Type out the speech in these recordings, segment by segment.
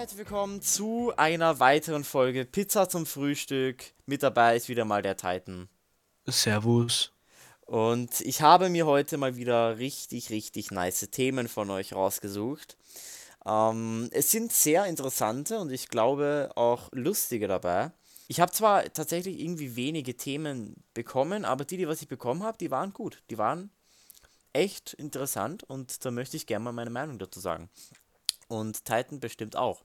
herzlich willkommen zu einer weiteren Folge Pizza zum Frühstück. Mit dabei ist wieder mal der Titan. Servus. Und ich habe mir heute mal wieder richtig, richtig nice Themen von euch rausgesucht. Ähm, es sind sehr interessante und ich glaube auch lustige dabei. Ich habe zwar tatsächlich irgendwie wenige Themen bekommen, aber die, die was ich bekommen habe, die waren gut. Die waren echt interessant und da möchte ich gerne mal meine Meinung dazu sagen. Und Titan bestimmt auch.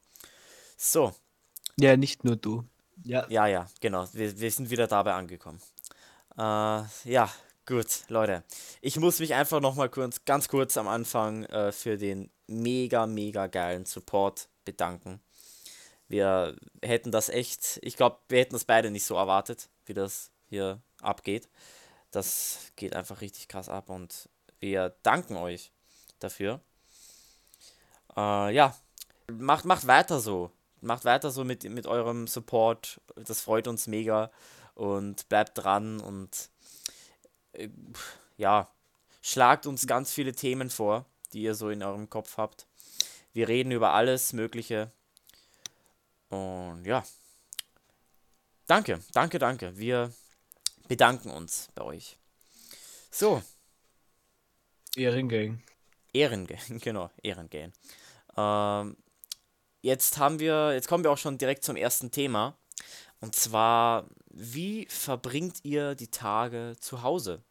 So. Ja, nicht nur du. Ja. Ja, ja, genau. Wir, wir sind wieder dabei angekommen. Äh, ja, gut, Leute. Ich muss mich einfach nochmal kurz, ganz kurz am Anfang äh, für den mega, mega geilen Support bedanken. Wir hätten das echt, ich glaube, wir hätten das beide nicht so erwartet, wie das hier abgeht. Das geht einfach richtig krass ab und wir danken euch dafür. Äh, ja, macht, macht weiter so. Macht weiter so mit, mit eurem Support. Das freut uns mega. Und bleibt dran und äh, ja, schlagt uns ganz viele Themen vor, die ihr so in eurem Kopf habt. Wir reden über alles Mögliche. Und ja. Danke, danke, danke. Wir bedanken uns bei euch. So. Ehrengang. Ehrengang, genau, Ehrengang. Ähm, jetzt haben wir, jetzt kommen wir auch schon direkt zum ersten Thema. Und zwar, wie verbringt ihr die Tage zu Hause?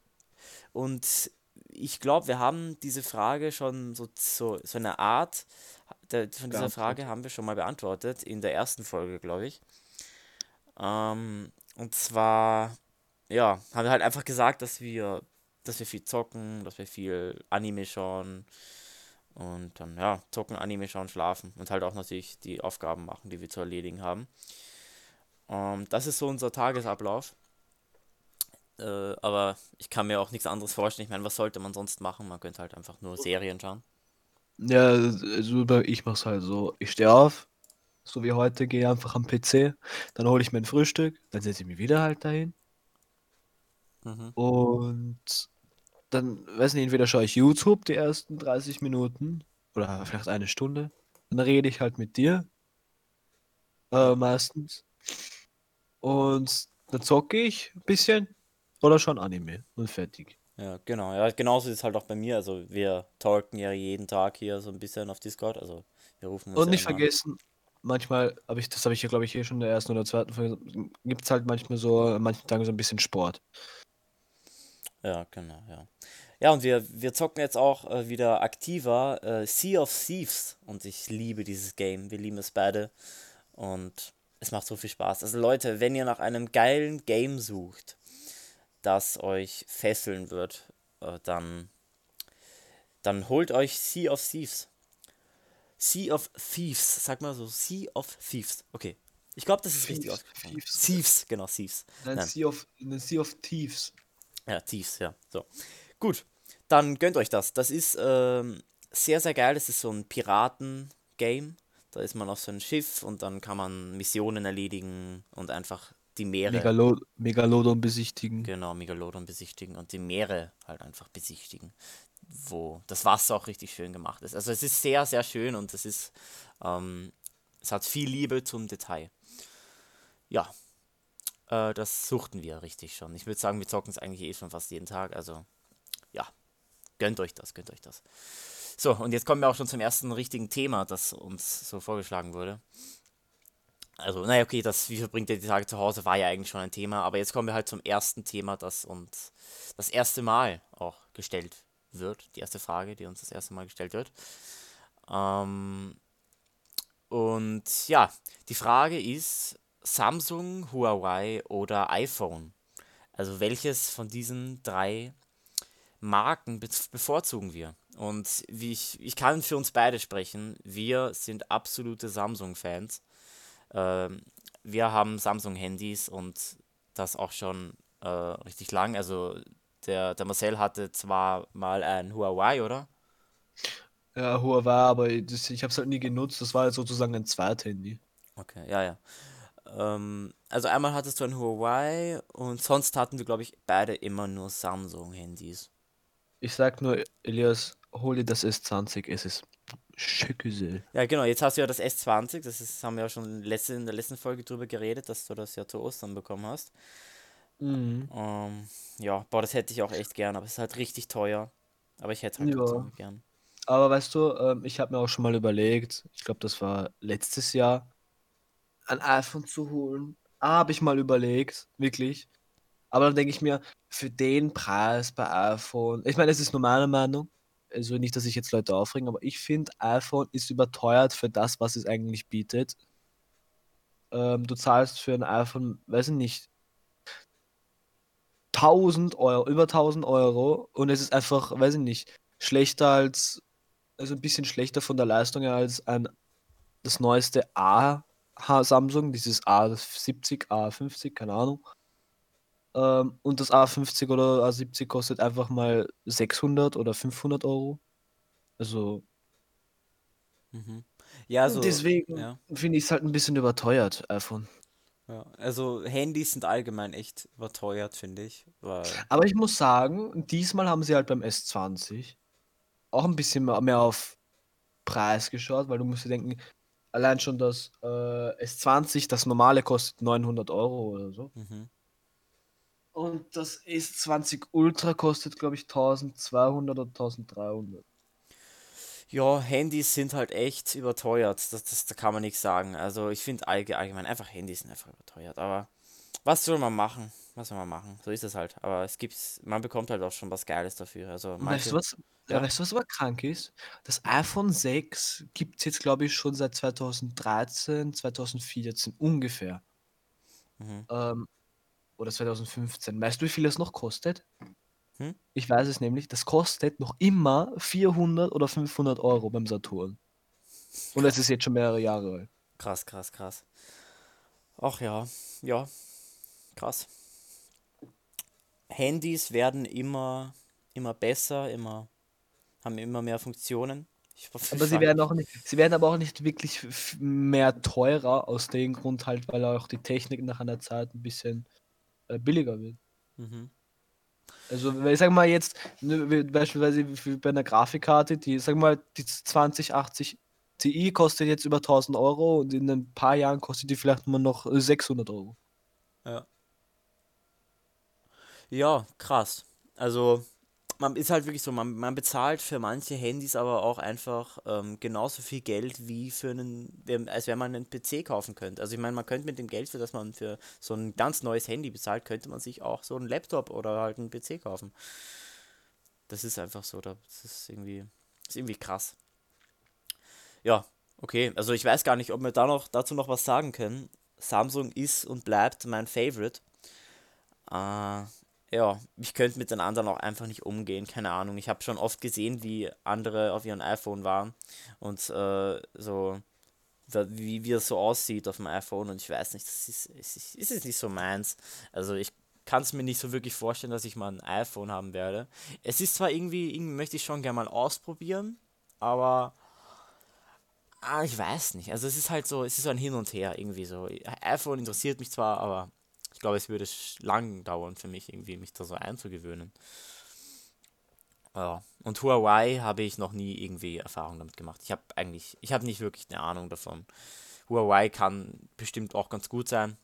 Und ich glaube, wir haben diese Frage schon so, so, so eine Art der, von dieser Frage haben wir schon mal beantwortet in der ersten Folge, glaube ich. Ähm, und zwar, ja, haben wir halt einfach gesagt, dass wir, dass wir viel zocken, dass wir viel Anime schauen, und dann, ja, zocken, Anime schauen, schlafen und halt auch natürlich die Aufgaben machen, die wir zu erledigen haben. Ähm, das ist so unser Tagesablauf. Äh, aber ich kann mir auch nichts anderes vorstellen. Ich meine, was sollte man sonst machen? Man könnte halt einfach nur Serien schauen. Ja, also ich mach's halt so. Ich stehe auf, so wie heute, gehe einfach am PC, dann hole ich mein Frühstück, dann setze ich mich wieder halt dahin. Mhm. Und dann, weiß nicht, entweder schaue ich YouTube die ersten 30 Minuten oder vielleicht eine Stunde. Dann rede ich halt mit dir. Äh, meistens. Und dann zocke ich ein bisschen oder schon Anime und fertig. Ja, genau. Ja, genauso ist es halt auch bei mir. Also wir talken ja jeden Tag hier so ein bisschen auf Discord. Also wir rufen uns. Und nicht vergessen, manchmal habe ich, das habe ich ja glaube ich hier schon in der ersten oder zweiten Folge, gibt es halt manchmal so, an manchen Tagen so ein bisschen Sport. Ja, genau, ja. Ja, und wir, wir zocken jetzt auch äh, wieder aktiver äh, Sea of Thieves. Und ich liebe dieses Game. Wir lieben es beide. Und es macht so viel Spaß. Also Leute, wenn ihr nach einem geilen Game sucht, das euch fesseln wird, äh, dann, dann holt euch Sea of Thieves. Sea of Thieves, sag mal so, Sea of Thieves. Okay. Ich glaube, das ist Thieves, richtig ausgesprochen. Thieves. Thieves, genau, Thieves. Nein, Nein. Sea, of, sea of Thieves. Ja, Thieves, ja. So. Gut, dann gönnt euch das. Das ist ähm, sehr, sehr geil. Das ist so ein Piraten-Game. Da ist man auf so einem Schiff und dann kann man Missionen erledigen und einfach die Meere. Megalo Megalodon besichtigen. Genau, Megalodon besichtigen und die Meere halt einfach besichtigen, wo das Wasser auch richtig schön gemacht ist. Also es ist sehr, sehr schön und es ist, ähm, es hat viel Liebe zum Detail. Ja, äh, das suchten wir richtig schon. Ich würde sagen, wir zocken es eigentlich eh schon fast jeden Tag. Also, ja, gönnt euch das, gönnt euch das. So, und jetzt kommen wir auch schon zum ersten richtigen Thema, das uns so vorgeschlagen wurde. Also, naja, okay, das, wie verbringt ihr die Tage zu Hause, war ja eigentlich schon ein Thema, aber jetzt kommen wir halt zum ersten Thema, das uns das erste Mal auch gestellt wird. Die erste Frage, die uns das erste Mal gestellt wird. Ähm, und ja, die Frage ist, Samsung, Huawei oder iPhone. Also welches von diesen drei Marken bevorzugen wir? Und wie ich, ich kann für uns beide sprechen, wir sind absolute Samsung-Fans. Ähm, wir haben Samsung-Handys und das auch schon äh, richtig lang. Also der, der Marcel hatte zwar mal ein Huawei, oder? Ja, Huawei, aber das, ich habe es halt nie genutzt. Das war halt sozusagen ein Zweit-Handy. Okay, ja, ja. Ähm, also einmal hattest du ein Huawei und sonst hatten wir, glaube ich, beide immer nur Samsung-Handys. Ich sag nur, Elias, hol dir das S20, es ist Schicke Ja, genau, jetzt hast du ja das S20, das ist, haben wir ja schon letzte, in der letzten Folge drüber geredet, dass du das ja zu Ostern bekommen hast. Mhm. Ähm, ja, boah, das hätte ich auch echt gern, aber es ist halt richtig teuer. Aber ich hätte es halt ja. gern. Aber weißt du, ähm, ich habe mir auch schon mal überlegt, ich glaube, das war letztes Jahr, ein iPhone zu holen. Habe ich mal überlegt, wirklich. Aber dann denke ich mir, für den Preis bei iPhone, ich meine, es ist nur meine Meinung, also nicht, dass ich jetzt Leute aufregen, aber ich finde, iPhone ist überteuert für das, was es eigentlich bietet. Ähm, du zahlst für ein iPhone, weiß ich nicht, 1000 Euro, über 1000 Euro und es ist einfach, weiß ich nicht, schlechter als, also ein bisschen schlechter von der Leistung her als ein, das neueste A Samsung, dieses A70, A50, keine Ahnung. Ähm, und das A50 oder A70 kostet einfach mal 600 oder 500 Euro. Also. Mhm. Ja, so. Deswegen ja. finde ich es halt ein bisschen überteuert, iPhone. Ja, also Handys sind allgemein echt überteuert, finde ich. Weil Aber ich muss sagen, diesmal haben sie halt beim S20 auch ein bisschen mehr auf Preis geschaut, weil du musst dir denken, allein schon das äh, S20, das normale kostet 900 Euro oder so. Mhm. Und das S20 Ultra kostet, glaube ich, 1200 oder 1300. Ja, Handys sind halt echt überteuert. Das, das, da kann man nichts sagen. Also ich finde allgemein einfach Handys sind einfach überteuert. Aber was soll man machen? Was soll man machen? So ist es halt. Aber es gibt, man bekommt halt auch schon was Geiles dafür. Also manche, weißt du was? Ja. Weißt du, was aber krank ist? Das iPhone 6 gibt es jetzt, glaube ich, schon seit 2013, 2014 ungefähr. Mhm. Ähm, oder 2015. Weißt du, wie viel es noch kostet? Hm? Ich weiß es nämlich. Das kostet noch immer 400 oder 500 Euro beim Saturn. Und es ist jetzt schon mehrere Jahre alt. Krass, krass, krass. Ach ja, ja, krass. Handys werden immer, immer besser, immer, haben immer mehr Funktionen. aber sie werden auch nicht, sie werden aber auch nicht wirklich mehr teurer aus dem Grund halt, weil auch die Technik nach einer Zeit ein bisschen äh, billiger wird. Mhm. Also, ich sag mal jetzt, ne, beispielsweise bei einer Grafikkarte, die, sag mal, die 2080 Ti kostet jetzt über 1000 Euro und in ein paar Jahren kostet die vielleicht nur noch 600 Euro. Ja. Ja, krass. Also, man ist halt wirklich so, man, man bezahlt für manche Handys aber auch einfach ähm, genauso viel Geld wie für einen, als wenn man einen PC kaufen könnte. Also ich meine, man könnte mit dem Geld, für das man für so ein ganz neues Handy bezahlt, könnte man sich auch so einen Laptop oder halt einen PC kaufen. Das ist einfach so, das ist irgendwie, ist irgendwie krass. Ja, okay. Also ich weiß gar nicht, ob wir da noch dazu noch was sagen können. Samsung ist und bleibt mein Favorite. Äh, ja, ich könnte mit den anderen auch einfach nicht umgehen, keine Ahnung. Ich habe schon oft gesehen, wie andere auf ihrem iPhone waren und äh, so, wie, wie es so aussieht auf dem iPhone und ich weiß nicht, das ist, ist, ist es nicht so meins. Also ich kann es mir nicht so wirklich vorstellen, dass ich mal ein iPhone haben werde. Es ist zwar irgendwie, irgendwie möchte ich schon gerne mal ausprobieren, aber ah, ich weiß nicht. Also es ist halt so, es ist so ein Hin und Her irgendwie so. iPhone interessiert mich zwar, aber glaube, es würde lang dauern für mich, irgendwie mich da so einzugewöhnen. Ja. Und Huawei habe ich noch nie irgendwie Erfahrung damit gemacht. Ich habe eigentlich, ich habe nicht wirklich eine Ahnung davon. Huawei kann bestimmt auch ganz gut sein.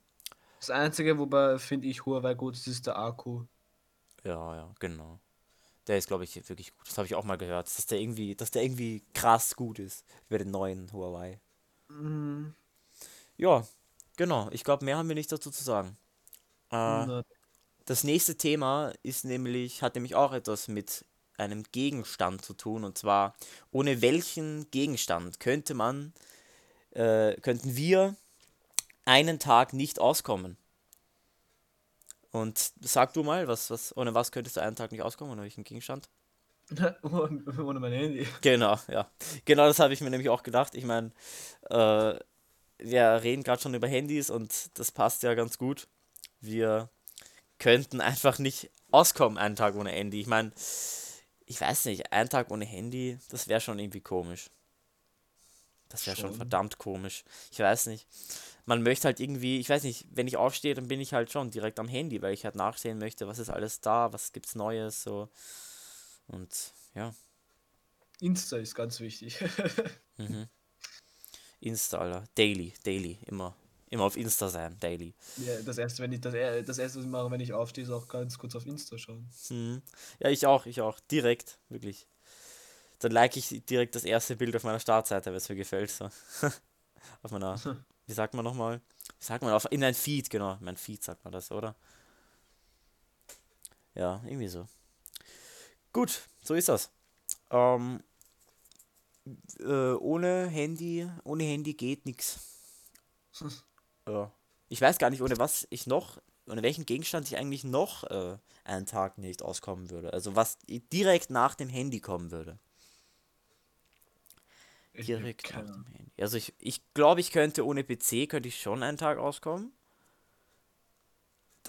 Das Einzige, wobei finde ich Huawei gut ist, ist der Akku. Ja, ja, genau. Der ist, glaube ich, wirklich gut. Das habe ich auch mal gehört, dass der irgendwie, dass der irgendwie krass gut ist über den neuen Huawei. Mhm. Ja, genau. Ich glaube, mehr haben wir nicht dazu zu sagen. Äh, das nächste Thema ist nämlich, hat nämlich auch etwas mit einem Gegenstand zu tun. Und zwar, ohne welchen Gegenstand könnte man, äh, könnten wir einen Tag nicht auskommen? Und sag du mal, was, was, ohne was könntest du einen Tag nicht auskommen? Ohne welchen Gegenstand? ohne mein Handy. Genau, ja. Genau das habe ich mir nämlich auch gedacht. Ich meine, äh, wir reden gerade schon über Handys und das passt ja ganz gut wir könnten einfach nicht auskommen, einen Tag ohne Handy. Ich meine, ich weiß nicht, einen Tag ohne Handy, das wäre schon irgendwie komisch. Das wäre schon. schon verdammt komisch. Ich weiß nicht. Man möchte halt irgendwie, ich weiß nicht, wenn ich aufstehe, dann bin ich halt schon direkt am Handy, weil ich halt nachsehen möchte, was ist alles da, was gibt's Neues, so. Und ja. Insta ist ganz wichtig. mhm. Insta, Alter. Daily, daily, immer. Immer auf Insta sein, daily. Ja, das erste, wenn ich das, das erste, was ich mache, wenn ich aufstehe, ist auch ganz kurz auf Insta schauen. Mhm. Ja, ich auch, ich auch. Direkt, wirklich. Dann like ich direkt das erste Bild auf meiner Startseite, wenn es mir gefällt. So. auf meiner, wie sagt man nochmal? Wie sagt man? Auf, in ein Feed, genau. Mein Feed sagt man das, oder? Ja, irgendwie so. Gut, so ist das. Ähm, äh, ohne Handy, ohne Handy geht nichts. Ja. Ich weiß gar nicht, ohne was ich noch, ohne welchen Gegenstand ich eigentlich noch äh, einen Tag nicht auskommen würde. Also was direkt nach dem Handy kommen würde. Direkt nach dem Handy. Also ich, ich glaube, ich könnte ohne PC, könnte ich schon einen Tag auskommen.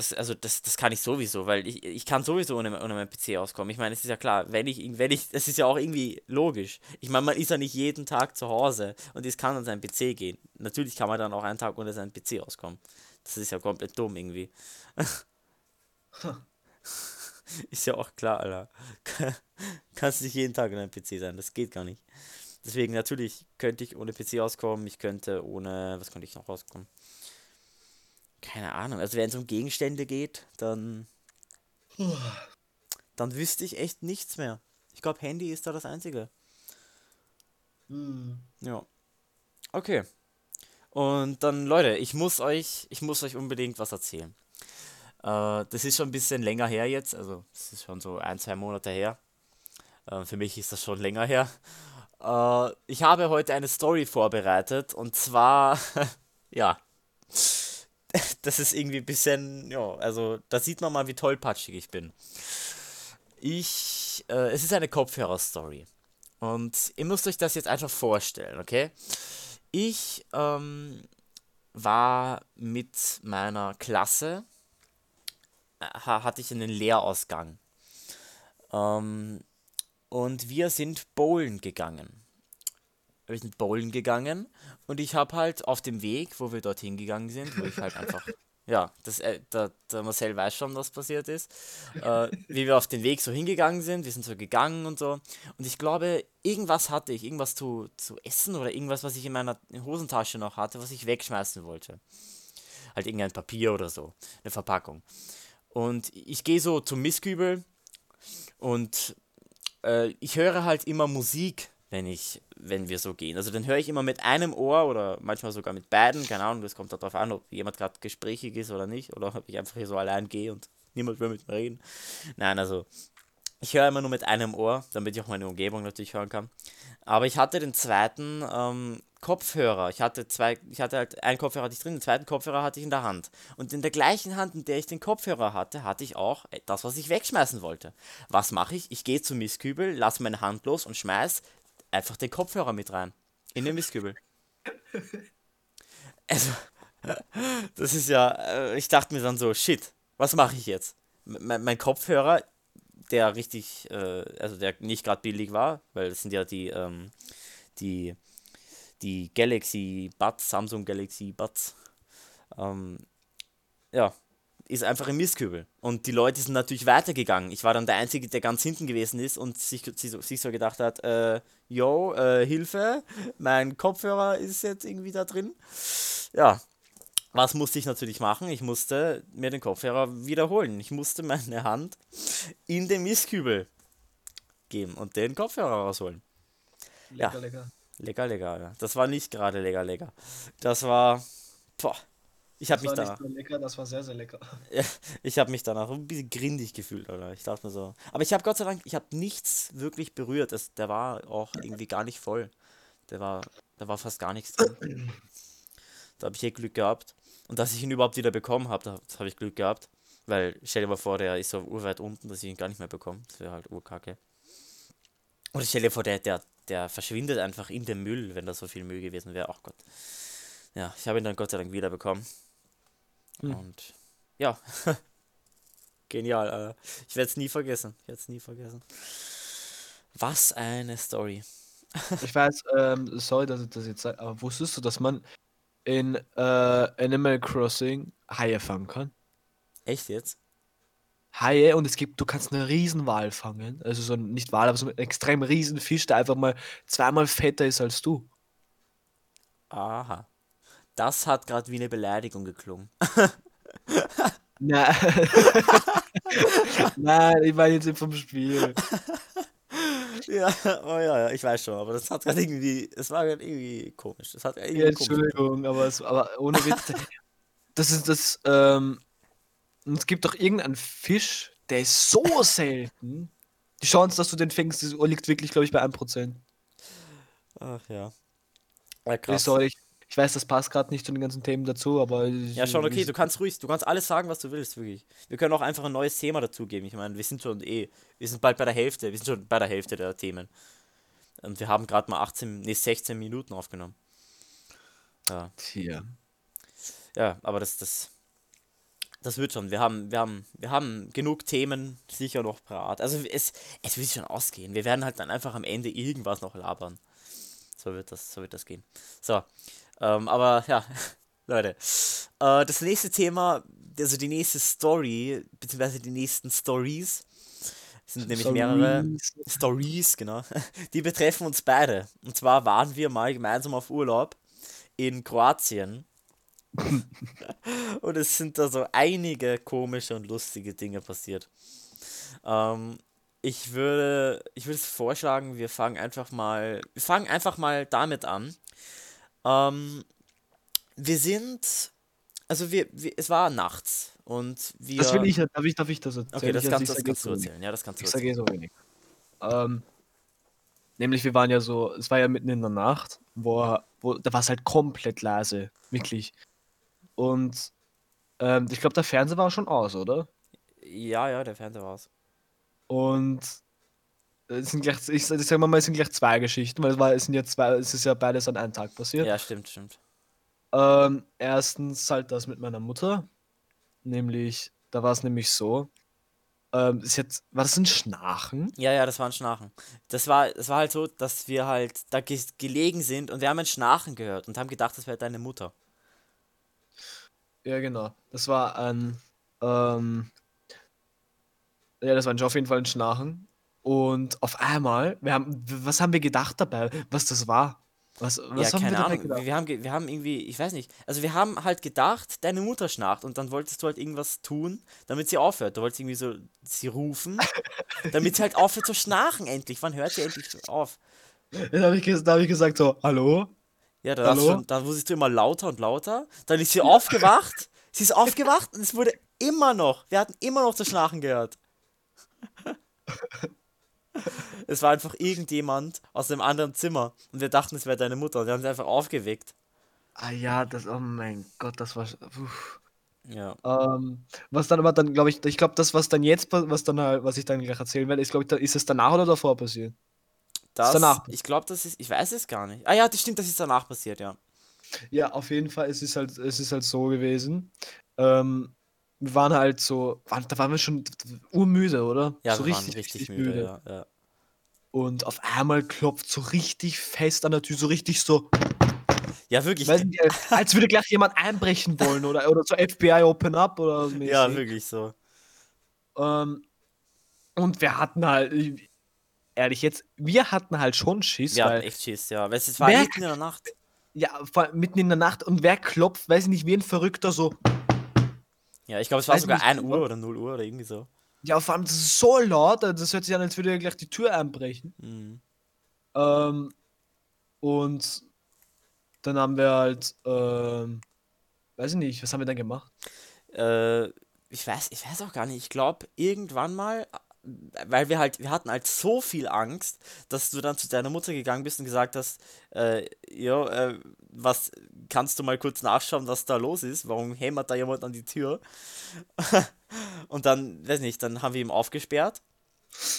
Das, also das, das kann ich sowieso, weil ich, ich kann sowieso ohne, ohne meinen PC auskommen. Ich meine, es ist ja klar, wenn ich, wenn ich, das ist ja auch irgendwie logisch. Ich meine, man ist ja nicht jeden Tag zu Hause und es kann an seinen PC gehen. Natürlich kann man dann auch einen Tag ohne seinen PC auskommen. Das ist ja komplett dumm irgendwie. ist ja auch klar, Alter. Kannst nicht jeden Tag an einem PC sein, das geht gar nicht. Deswegen natürlich könnte ich ohne PC auskommen, ich könnte ohne, was könnte ich noch rauskommen? Keine Ahnung. Also wenn es um Gegenstände geht, dann. Dann wüsste ich echt nichts mehr. Ich glaube, Handy ist da das Einzige. Hm. Ja. Okay. Und dann, Leute, ich muss euch, ich muss euch unbedingt was erzählen. Äh, das ist schon ein bisschen länger her jetzt, also es ist schon so ein, zwei Monate her. Äh, für mich ist das schon länger her. Äh, ich habe heute eine Story vorbereitet und zwar, ja, das ist irgendwie ein bisschen, ja, also da sieht man mal, wie tollpatschig ich bin. Ich, äh, es ist eine Kopfhörer-Story. Und ihr müsst euch das jetzt einfach vorstellen, okay? Ich ähm, war mit meiner Klasse, äh, hatte ich einen Lehrausgang. Ähm, und wir sind bowlen gegangen wir sind bowlen gegangen und ich habe halt auf dem Weg, wo wir dorthin gegangen sind, wo ich halt einfach, ja, das, äh, der, der Marcel weiß schon, was passiert ist, äh, wie wir auf den Weg so hingegangen sind, wir sind so gegangen und so und ich glaube, irgendwas hatte ich, irgendwas zu, zu essen oder irgendwas, was ich in meiner Hosentasche noch hatte, was ich wegschmeißen wollte. Halt irgendein Papier oder so, eine Verpackung. Und ich gehe so zum Mistkübel und äh, ich höre halt immer Musik wenn ich, wenn wir so gehen. Also dann höre ich immer mit einem Ohr oder manchmal sogar mit beiden, keine Ahnung, das kommt darauf an, ob jemand gerade gesprächig ist oder nicht, oder ob ich einfach hier so allein gehe und niemand will mit mir reden. Nein, also ich höre immer nur mit einem Ohr, damit ich auch meine Umgebung natürlich hören kann. Aber ich hatte den zweiten ähm, Kopfhörer. Ich hatte zwei, ich hatte halt einen Kopfhörer hatte ich drin, den zweiten Kopfhörer hatte ich in der Hand. Und in der gleichen Hand, in der ich den Kopfhörer hatte, hatte ich auch das, was ich wegschmeißen wollte. Was mache ich? Ich gehe zum Mistkübel, lasse meine Hand los und schmeiß einfach den Kopfhörer mit rein. In den Mistkübel. Also, das ist ja, äh, ich dachte mir dann so, shit, was mache ich jetzt? M mein Kopfhörer, der richtig, äh, also der nicht gerade billig war, weil das sind ja die, ähm, die, die Galaxy Buds, Samsung Galaxy Buds. Ähm, ja, ist einfach im Mistkübel. Und die Leute sind natürlich weitergegangen. Ich war dann der Einzige, der ganz hinten gewesen ist und sich, sich so gedacht hat, äh, yo, äh, Hilfe, mein Kopfhörer ist jetzt irgendwie da drin. Ja, was musste ich natürlich machen? Ich musste mir den Kopfhörer wiederholen. Ich musste meine Hand in den Mistkübel geben und den Kopfhörer rausholen. Lecker, ja. lecker. Lecker, lecker. Das war nicht gerade lecker, lecker. Das war, boah, ich habe mich danach. Nicht lecker, das war sehr, sehr lecker. ich habe mich danach ein bisschen grindig gefühlt, oder? Ich dachte mir so. Aber ich habe Gott sei Dank, ich habe nichts wirklich berührt. Das, der war auch irgendwie gar nicht voll. Der war, da war fast gar nichts drin. Da habe ich eh Glück gehabt. Und dass ich ihn überhaupt wieder bekommen habe, das habe ich Glück gehabt. Weil stell dir mal vor, der ist so urweit unten, dass ich ihn gar nicht mehr bekomme. Das wäre halt urkacke. Oder stell dir vor, der, der, der verschwindet einfach in dem Müll, wenn da so viel Müll gewesen wäre. Ach Gott. Ja, ich habe ihn dann Gott sei Dank wieder bekommen. Hm. Und ja, genial. Ich werde es nie vergessen. Ich werde es nie vergessen. Was eine Story. ich weiß, ähm, sorry, dass ich das jetzt sage, aber wusstest du, dass man in äh, Animal Crossing Haie fangen kann? Echt jetzt? Haie und es gibt, du kannst einen Riesenwal fangen. Also so ein, nicht Wal, aber so einen extrem riesen Fisch, der einfach mal zweimal fetter ist als du. Aha. Das hat gerade wie eine Beleidigung geklungen. Nein. Nein, ich meine jetzt vom Spiel. Ja, oh ja, ich weiß schon, aber das hat gerade irgendwie, es war gerade irgendwie komisch. Das hat irgendwie Ja. Entschuldigung, aber, es, aber ohne Witz. Das ist das, ähm, und es gibt doch irgendeinen Fisch, der ist so selten. Die Chance, dass du den fängst, liegt wirklich, glaube ich, bei 1%. Ach ja. Ja, krass. sorry, ich, ich weiß, das passt gerade nicht zu den ganzen Themen dazu, aber. Ja, schon okay, du kannst ruhig, du kannst alles sagen, was du willst, wirklich. Wir können auch einfach ein neues Thema dazugeben. Ich meine, wir sind schon eh, wir sind bald bei der Hälfte, wir sind schon bei der Hälfte der Themen. Und wir haben gerade mal 18, nee, 16 Minuten aufgenommen. Ja, Tja. ja, aber das, das, das wird schon. Wir haben, wir haben, wir haben genug Themen sicher noch parat. Also es, es wird schon ausgehen. Wir werden halt dann einfach am Ende irgendwas noch labern. So wird das, so wird das gehen. So, ähm, aber ja, Leute, äh, das nächste Thema, also die nächste Story, beziehungsweise die nächsten Stories, sind nämlich mehrere Stories. Stories, genau, die betreffen uns beide. Und zwar waren wir mal gemeinsam auf Urlaub in Kroatien. und es sind da so einige komische und lustige Dinge passiert. Ähm, ich würde, ich würde vorschlagen, wir fangen einfach mal, wir fangen einfach mal damit an. Ähm, wir sind, also wir, wir, es war nachts und wir. Das will ich, darf ich, darf ich das erzählen? Okay, das ich das kannst jetzt du erzählen. Ja, das kannst du Ich sage erzählen. eh so wenig. Ähm, nämlich, wir waren ja so, es war ja mitten in der Nacht, wo, wo da war es halt komplett leise, wirklich. Und ähm, ich glaube, der Fernseher war schon aus, oder? Ja, ja, der Fernseher war's. Und es sind gleich, ich, ich sag mal, es sind gleich zwei Geschichten, weil es, war, es sind ja zwei, es ist ja beides an einem Tag passiert. Ja, stimmt, stimmt. Ähm, erstens halt das mit meiner Mutter. Nämlich, da war es nämlich so. Ähm, ist jetzt, war das ein Schnarchen? Ja, ja, das war ein Schnarchen. Das war, das war halt so, dass wir halt da ge gelegen sind und wir haben ein Schnarchen gehört und haben gedacht, das wäre deine Mutter. Ja, genau. Das war ein, ähm, ja, das war auf jeden Fall ein Schnarchen. Und auf einmal, wir haben, was haben wir gedacht dabei, was das war? Was, was ja, haben keine wir Ahnung. gedacht? Wir haben, wir haben irgendwie, ich weiß nicht, also wir haben halt gedacht, deine Mutter schnarcht und dann wolltest du halt irgendwas tun, damit sie aufhört. Du wolltest irgendwie so sie rufen, damit sie halt aufhört zu schnarchen endlich. Wann hört sie endlich auf? Dann habe ich, hab ich gesagt so, hallo? Ja, da, Hallo? schon, da wurdest du immer lauter und lauter. Dann ist sie aufgewacht. Sie ist aufgewacht und es wurde immer noch, wir hatten immer noch das Schnarchen gehört. Es war einfach irgendjemand aus einem anderen Zimmer und wir dachten, es wäre deine Mutter und wir haben sie einfach aufgeweckt. Ah ja, das, oh mein Gott, das war, uff. Ja. Ähm, was dann aber dann, glaube ich, ich glaube, das, was dann jetzt, was dann halt, was ich dann gleich erzählen werde, ist, glaube ich, da, ist es danach oder davor passiert? Das, danach. ich glaube, das ist, ich weiß es gar nicht. Ah ja, das stimmt, das ist danach passiert, ja. Ja, auf jeden Fall, es ist halt, es ist halt so gewesen. Ähm, wir waren halt so, waren, da waren wir schon urmüde, oder? Ja, so wir waren richtig, müde, Ja, ja. Und auf einmal klopft so richtig fest an der Tür, so richtig so, ja, wirklich. nicht, als- als würde gleich jemand einbrechen wollen oder, oder so FBI Open Up oder so. Ja, wirklich so. Ähm, und wir hatten halt, ehrlich jetzt, wir hatten halt schon Schiss, Wir hatten weil, echt Schiss, ja. Weil es war mitten in der Nacht. ja, vor mitten in der Nacht und wer klopft, weiß ich nicht, wie ein Verrückter so, Ja, ich glaube, es war Weiß sogar nicht, 1 wo- Uhr oder 0 Uhr oder irgendwie so. ja, vor allem, das ist so laut, das hört sich an, als würde er gleich die Tür einbrechen. Mhm. Ähm, und dann haben wir halt, ähm, weiß ich nicht, was haben wir dann gemacht? Äh, ich weiß, ich weiß auch gar nicht. Ich glaube, irgendwann mal, weil wir halt, wir hatten halt so viel Angst, dass du dann zu deiner Mutter gegangen bist und gesagt hast, äh, ja, äh, was, kannst du mal kurz nachschauen, was da los ist? Warum hämmert da jemand an die Tür? und dann, weiß nicht, dann haben wir ihm aufgesperrt.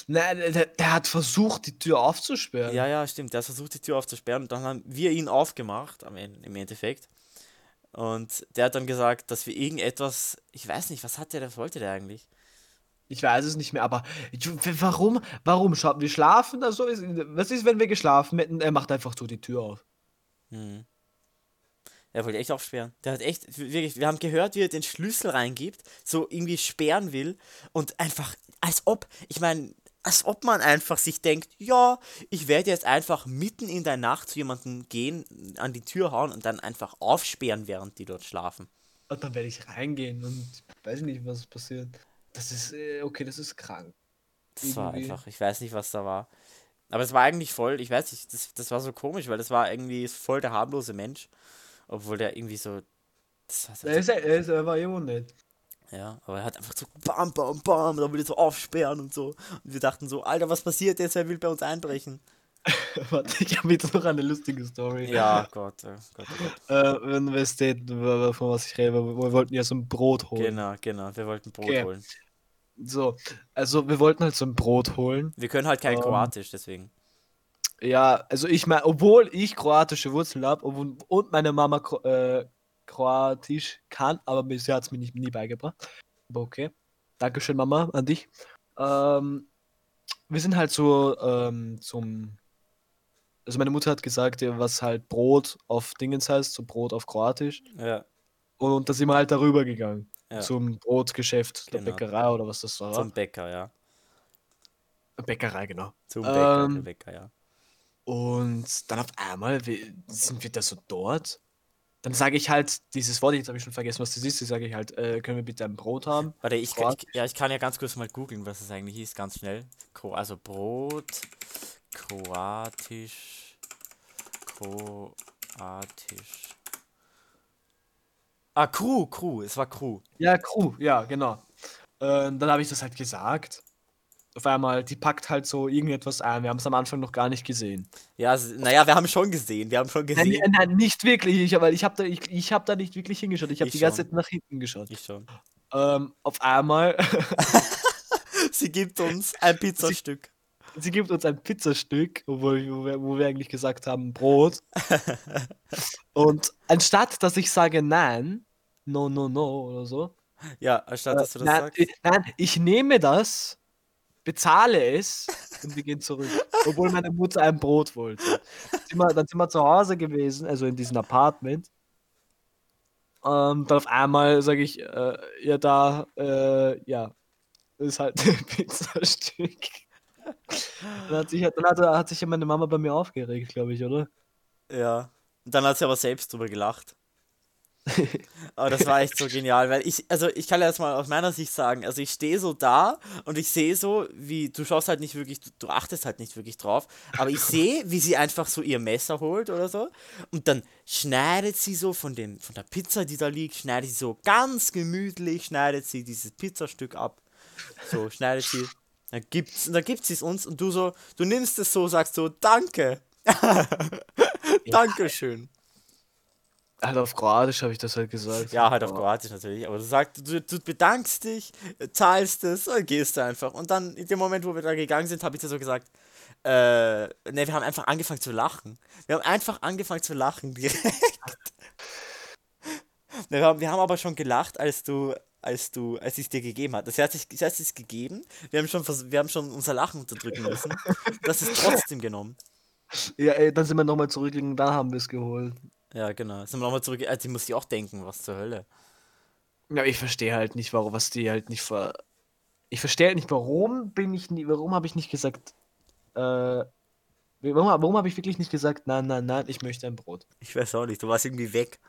Nein, der, der hat versucht, die Tür aufzusperren. Ja, ja, stimmt. Der hat versucht, die Tür aufzusperren und dann haben wir ihn aufgemacht, am Ende, im Endeffekt. Und der hat dann gesagt, dass wir irgendetwas, ich weiß nicht, was hat der, was wollte der eigentlich? Ich weiß es nicht mehr, aber warum? Warum? Scha wir schlafen da so? Was ist, wenn wir geschlafen hätten? Er macht einfach so die Tür auf. Hm. Er wollte echt aufsperren. Der hat echt, wirklich, wir haben gehört, wie er den Schlüssel reingibt, so irgendwie sperren will und einfach, als ob, ich meine, als ob man einfach sich denkt, ja, ich werde jetzt einfach mitten in der Nacht zu jemandem gehen, an die Tür hauen und dann einfach aufsperren, während die dort schlafen. Und dann werde ich reingehen und weiß nicht, was passiert. Das ist, äh, okay, das ist krank. Das Irgendwie. war einfach, ich weiß nicht, was da war. Aber es war eigentlich voll, ich weiß nicht, das, das war so komisch, weil das war irgendwie voll der harmlose Mensch. Obwohl der irgendwie so. Das war so er, ist, er, ist, er war immer nett. Ja, aber er hat einfach so bam, bam, bam, da will er so aufsperren und so. Und wir dachten so, Alter, was passiert jetzt? Er will bei uns einbrechen. Warte, ich habe jetzt noch eine lustige Story. Ja, Gott, oh Gott, oh Gott. Äh, wenn wir steht, von was ich rede, wir wollten ja so ein Brot holen. Genau, genau, wir wollten Brot okay. holen. So, also wir wollten halt so ein Brot holen. Wir können halt kein ähm, Kroatisch, deswegen. Ja, also ich meine, obwohl ich kroatische Wurzeln habe und meine Mama äh, Kroatisch kann, aber bisher hat es mir nicht, nie beigebracht. Aber okay. Dankeschön, Mama, an dich. Ähm, wir sind halt so ähm, zum. Also meine Mutter hat gesagt, was halt Brot auf Dingens heißt, so Brot auf Kroatisch. Ja. Und da sind wir halt darüber gegangen. Ja. Zum Brotgeschäft genau. der Bäckerei oder was das war. Zum Bäcker, ja. Bäckerei, genau. Zum Bäcker, ähm, der Bäcker, ja. Und dann auf einmal sind wir da so dort dann sage ich halt dieses Wort, jetzt habe ich schon vergessen, was das ist, sage ich halt, äh, können wir bitte ein Brot haben? Warte, ich, ich, ja, ich kann ja ganz kurz mal googeln, was es eigentlich ist, ganz schnell. also Brot, kroatisch, kroatisch. Ah, Crew, Crew, es war Crew. Ja, Crew, ja, genau. Äh, dann habe ich das halt gesagt auf einmal, die packt halt so irgendetwas ein. Wir haben es am Anfang noch gar nicht gesehen. Ja, naja, wir haben schon gesehen. Wir haben schon gesehen. Nein, nein, nicht wirklich. Ich, weil ich habe da, ich, ich hab da nicht wirklich hingeschaut. Ich habe die ganze Zeit nach hinten geschaut. Ich schon. Ähm, auf einmal. sie gibt uns ein Pizzastück. Sie, gibt uns ein Pizzastück, wo, wir, wo wir eigentlich gesagt haben, Brot. Und anstatt, dass ich sage nein, no, no, no oder so. Ja, anstatt dass du das nein, sagst. Nein, ich nehme das bezahle es und wir gehen zurück. Obwohl meine Mutter ein Brot wollte. Sind wir, dann sind wir zu Hause gewesen, also in diesem Apartment. Und dann auf einmal sage ich, äh, ja, da, äh, ja, das ist halt ein Pizzastück. Dann hat sich, dann hat, hat sich ja meine Mama bei mir aufgeregt, glaube ich, oder? Ja. Und dann hat sie aber selbst drüber gelacht. Aber das war echt so genial, weil ich, also ich kann ja jetzt mal aus meiner Sicht sagen, also ich stehe so da und ich sehe so, wie, du schaust halt nicht wirklich, du, du achtest halt nicht wirklich drauf, aber ich sehe, wie sie einfach so ihr Messer holt oder so und dann schneidet sie so von, den, von der Pizza, die da liegt, schneidet sie so ganz gemütlich, schneidet sie dieses Pizzastück ab, so schneidet sie, dann gibt's, dann gibt sie es uns und du so, du nimmst es so, sagst so, danke, Dankeschön. Halt auf Kroatisch habe ich das halt gesagt. Ja, halt auf Kroatisch natürlich. Aber du sagst, du, du bedankst dich, zahlst es und gehst einfach. Und dann in dem Moment, wo wir da gegangen sind, habe ich dir so gesagt, äh, ne, wir haben einfach angefangen zu lachen. Wir haben einfach angefangen zu lachen direkt. ne, wir, haben, wir haben aber schon gelacht, als du, als du, als ich es dir gegeben hat. Das heißt, ich, das heißt, es gegeben. Wir haben schon, wir haben schon unser Lachen unterdrücken müssen. Das ist trotzdem genommen. Ja, ey, dann sind wir nochmal zurückgegangen, da haben wir es geholt. Ja, genau. Sind wir nochmal zurück. Also, die muss ich auch denken, was zur Hölle. Ja, ich verstehe halt nicht, warum, was die halt nicht ver. Ich verstehe halt nicht, warum bin ich nie, warum habe ich nicht gesagt, äh, warum, warum habe ich wirklich nicht gesagt, nein, nein, nein, ich möchte ein Brot. Ich weiß auch nicht, du warst irgendwie weg.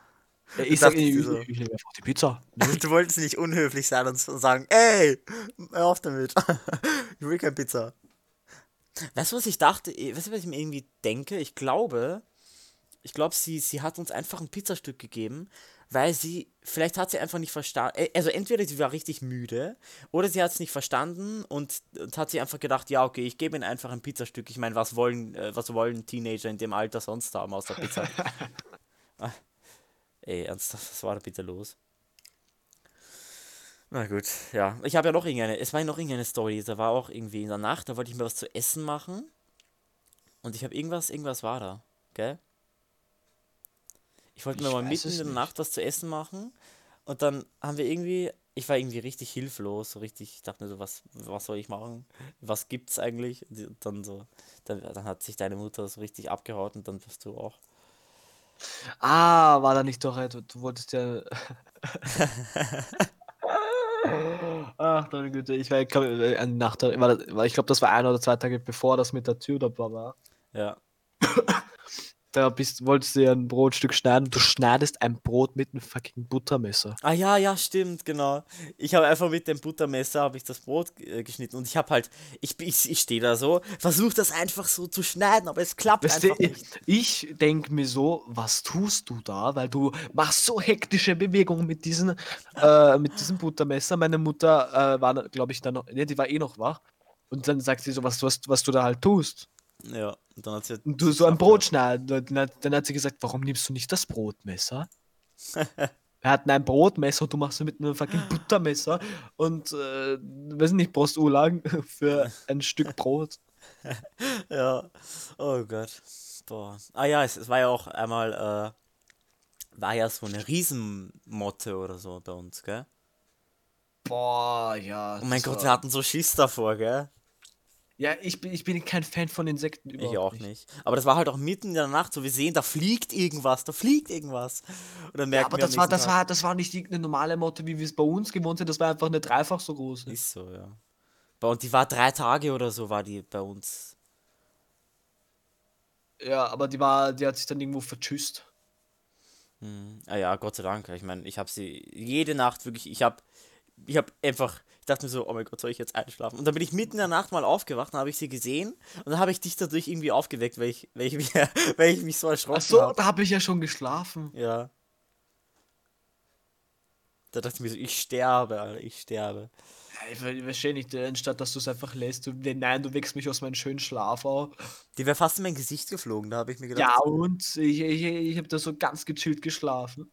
Ja, ich sag, ich, so. ich nehme einfach die Pizza. du wolltest nicht unhöflich sein und sagen, ey, hör auf damit. ich will keine Pizza. Weißt du, was ich dachte? Weißt du, was ich mir irgendwie denke? Ich glaube, ich glaube, sie, sie hat uns einfach ein Pizzastück gegeben, weil sie, vielleicht hat sie einfach nicht verstanden, äh, also entweder sie war richtig müde oder sie hat es nicht verstanden und, und, hat sie einfach gedacht, ja, okay, ich gebe ihnen einfach ein Pizzastück. Ich meine, was wollen, äh, was wollen Teenager in dem Alter sonst haben außer Pizza? ah, ey, ernsthaft, was war da bitte los? Na gut, ja. Ich habe ja noch irgendeine, es war noch irgendeine Story, da war auch irgendwie in der Nacht, da wollte ich mir was zu essen machen und ich habe irgendwas, irgendwas war da, gell? Ich wollte mir mal mitten in der Nacht was zu essen machen und dann haben wir irgendwie, ich war irgendwie richtig hilflos, so richtig, ich dachte mir so, was, was soll ich machen? Was gibt's eigentlich? Und dann so, dann, dann hat sich deine Mutter so richtig abgehaut und dann wirst du auch. Ah, war da nicht doch, du, du wolltest ja. Ach, deine Güte, ich war, ich glaub, äh, war, ich glaube, das war ein oder zwei Tage bevor das mit der Tür da war. Ja. Da bist, wolltest du ja ein Brotstück schneiden. Du schneidest ein Brot mit einem fucking Buttermesser. Ah ja, ja, stimmt, genau. Ich habe einfach mit dem Buttermesser habe ich das Brot äh, geschnitten und ich habe halt, ich, ich, ich stehe da so, versuche das einfach so zu schneiden, aber es klappt weißt einfach du, nicht. Ich denke mir so, was tust du da? Weil du machst so hektische Bewegungen mit, diesen, äh, mit diesem Buttermesser. Meine Mutter äh, war, glaube ich, dann noch, ne, die war eh noch wach. Und dann sagt sie so, was, was, was du da halt tust. Ja, und dann hat sie. Und du so ein Brot schneiden. Dann hat, dann hat sie gesagt, warum nimmst du nicht das Brotmesser? Wir hatten ein Brotmesser und du machst mit einem fucking Buttermesser und äh, weiß nicht, brauchst du lang für ein Stück Brot. ja, oh Gott. Boah. Ah ja, es, es war ja auch einmal, äh, war ja so eine Riesenmotte oder so bei uns, gell? Boah, ja. Oh mein Gott, wir hatten so Schiss davor, gell? Ja, ich bin, ich bin kein Fan von Insekten überhaupt. Ich auch nicht. nicht. Aber das war halt auch mitten in der Nacht, so wir sehen, da fliegt irgendwas, da fliegt irgendwas. Und dann merken ja, aber das war, das, war, das war nicht irgendeine normale Motte, wie wir es bei uns gewohnt sind, das war einfach eine dreifach so große. Ist so, ja. Und die war drei Tage oder so, war die bei uns. Ja, aber die war, die hat sich dann irgendwo vertschüsst. Hm. Ah ja, Gott sei Dank. Ich meine, ich habe sie jede Nacht wirklich, ich habe ich habe einfach, ich dachte mir so, oh mein Gott, soll ich jetzt einschlafen? Und dann bin ich mitten in der Nacht mal aufgewacht, dann habe ich sie gesehen und dann habe ich dich dadurch irgendwie aufgeweckt, weil ich, weil ich, mich, weil ich mich so erschrocken habe. Ach so, hab. da habe ich ja schon geschlafen. Ja. Da dachte ich mir so, ich sterbe, Alter, ich sterbe. Ich verstehe nicht, anstatt dass du es einfach lässt, du, nein, du wächst mich aus meinem schönen Schlaf auf. Die wäre fast in mein Gesicht geflogen, da habe ich mir gedacht. Ja, und ich, ich, ich habe da so ganz gechillt geschlafen.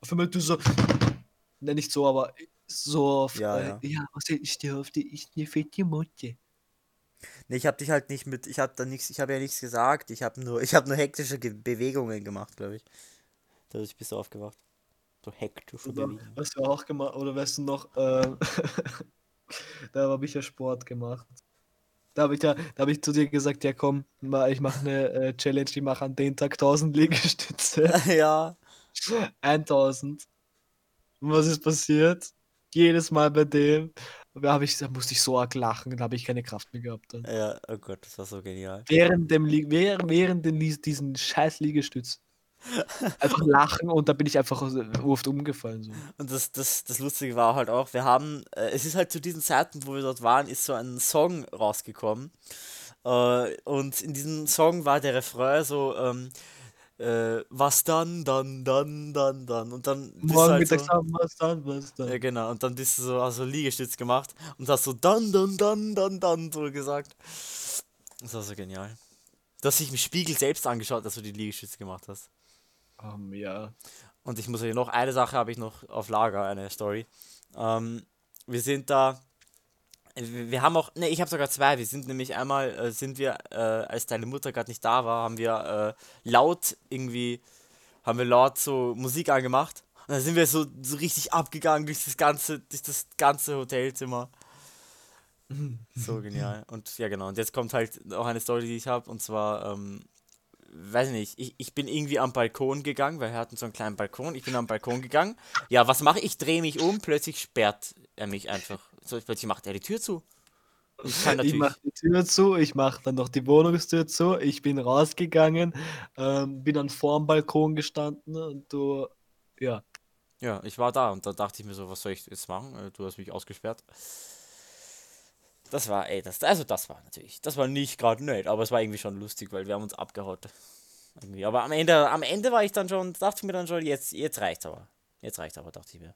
Auf einmal du so, ne, nicht so, aber so, ja, äh, ja. ja, was ich dir auf die ist eine fette Mutte. Nee, ich habe dich halt nicht mit, ich habe da nichts, ich habe ja nichts gesagt, ich habe nur, ich habe nur hektische Ge Bewegungen gemacht, glaube ich. Dadurch bist du aufgewacht. So hektische oder. Was du auch gemacht, oder weißt du noch, äh, da habe ich ja Sport gemacht. Da habe ich ja, da habe ich zu dir gesagt, ja komm, ich mache eine äh, Challenge, ich mache an den Tag 1000 Liegestütze. ja. 1000. Und was ist passiert? Jedes Mal bei dem. Da, ich, da musste ich so arg lachen, da habe ich keine Kraft mehr gehabt. Dann. Ja, oh Gott, das war so genial. Während, dem, während, während den, diesen scheiß Liegestütz. einfach lachen und da bin ich einfach oft umgefallen. So. Und das, das, das Lustige war halt auch, wir haben, äh, es ist halt zu diesen Zeiten, wo wir dort waren, ist so ein Song rausgekommen. Äh, und in diesem Song war der Refrain so, ähm, äh, was dann, dann, dann, dann, dann. Und dann Morgen halt Mittags so, haben, was dann, was dann. Ja, genau. Und dann bist du so, also Liegestütz gemacht und hast so dann, dann, dann, dann, dann so gesagt. Das war so genial. Du hast dich im Spiegel selbst angeschaut, dass du die Liegestütze gemacht hast. Um, ja. Und ich muss euch noch eine Sache habe ich noch auf Lager, eine Story. Ähm, wir sind da wir haben auch, ne, ich habe sogar zwei. Wir sind nämlich einmal, äh, sind wir, äh, als deine Mutter gerade nicht da war, haben wir äh, laut irgendwie, haben wir laut so Musik angemacht. Und dann sind wir so, so richtig abgegangen durch das ganze, durch das ganze Hotelzimmer. so genial. Und ja, genau. Und jetzt kommt halt auch eine Story, die ich habe. Und zwar, ähm, weiß ich nicht, ich, ich bin irgendwie am Balkon gegangen, weil wir hatten so einen kleinen Balkon. Ich bin am Balkon gegangen. Ja, was mache ich? Ich drehe mich um, plötzlich sperrt er mich einfach so, plötzlich macht er die Tür zu. Ich, ich mache die Tür zu, ich mache dann noch die Wohnungstür zu, ich bin rausgegangen, ähm, bin dann vor dem Balkon gestanden und du, ja. Ja, ich war da und da dachte ich mir so, was soll ich jetzt machen? Äh, du hast mich ausgesperrt. Das war, ey, das, also das war natürlich, das war nicht gerade nett, aber es war irgendwie schon lustig, weil wir haben uns abgehaut. Irgendwie. Aber am Ende, am Ende war ich dann schon, dachte ich mir dann schon, jetzt, jetzt reicht's aber. Jetzt reicht's aber, dachte ich mir.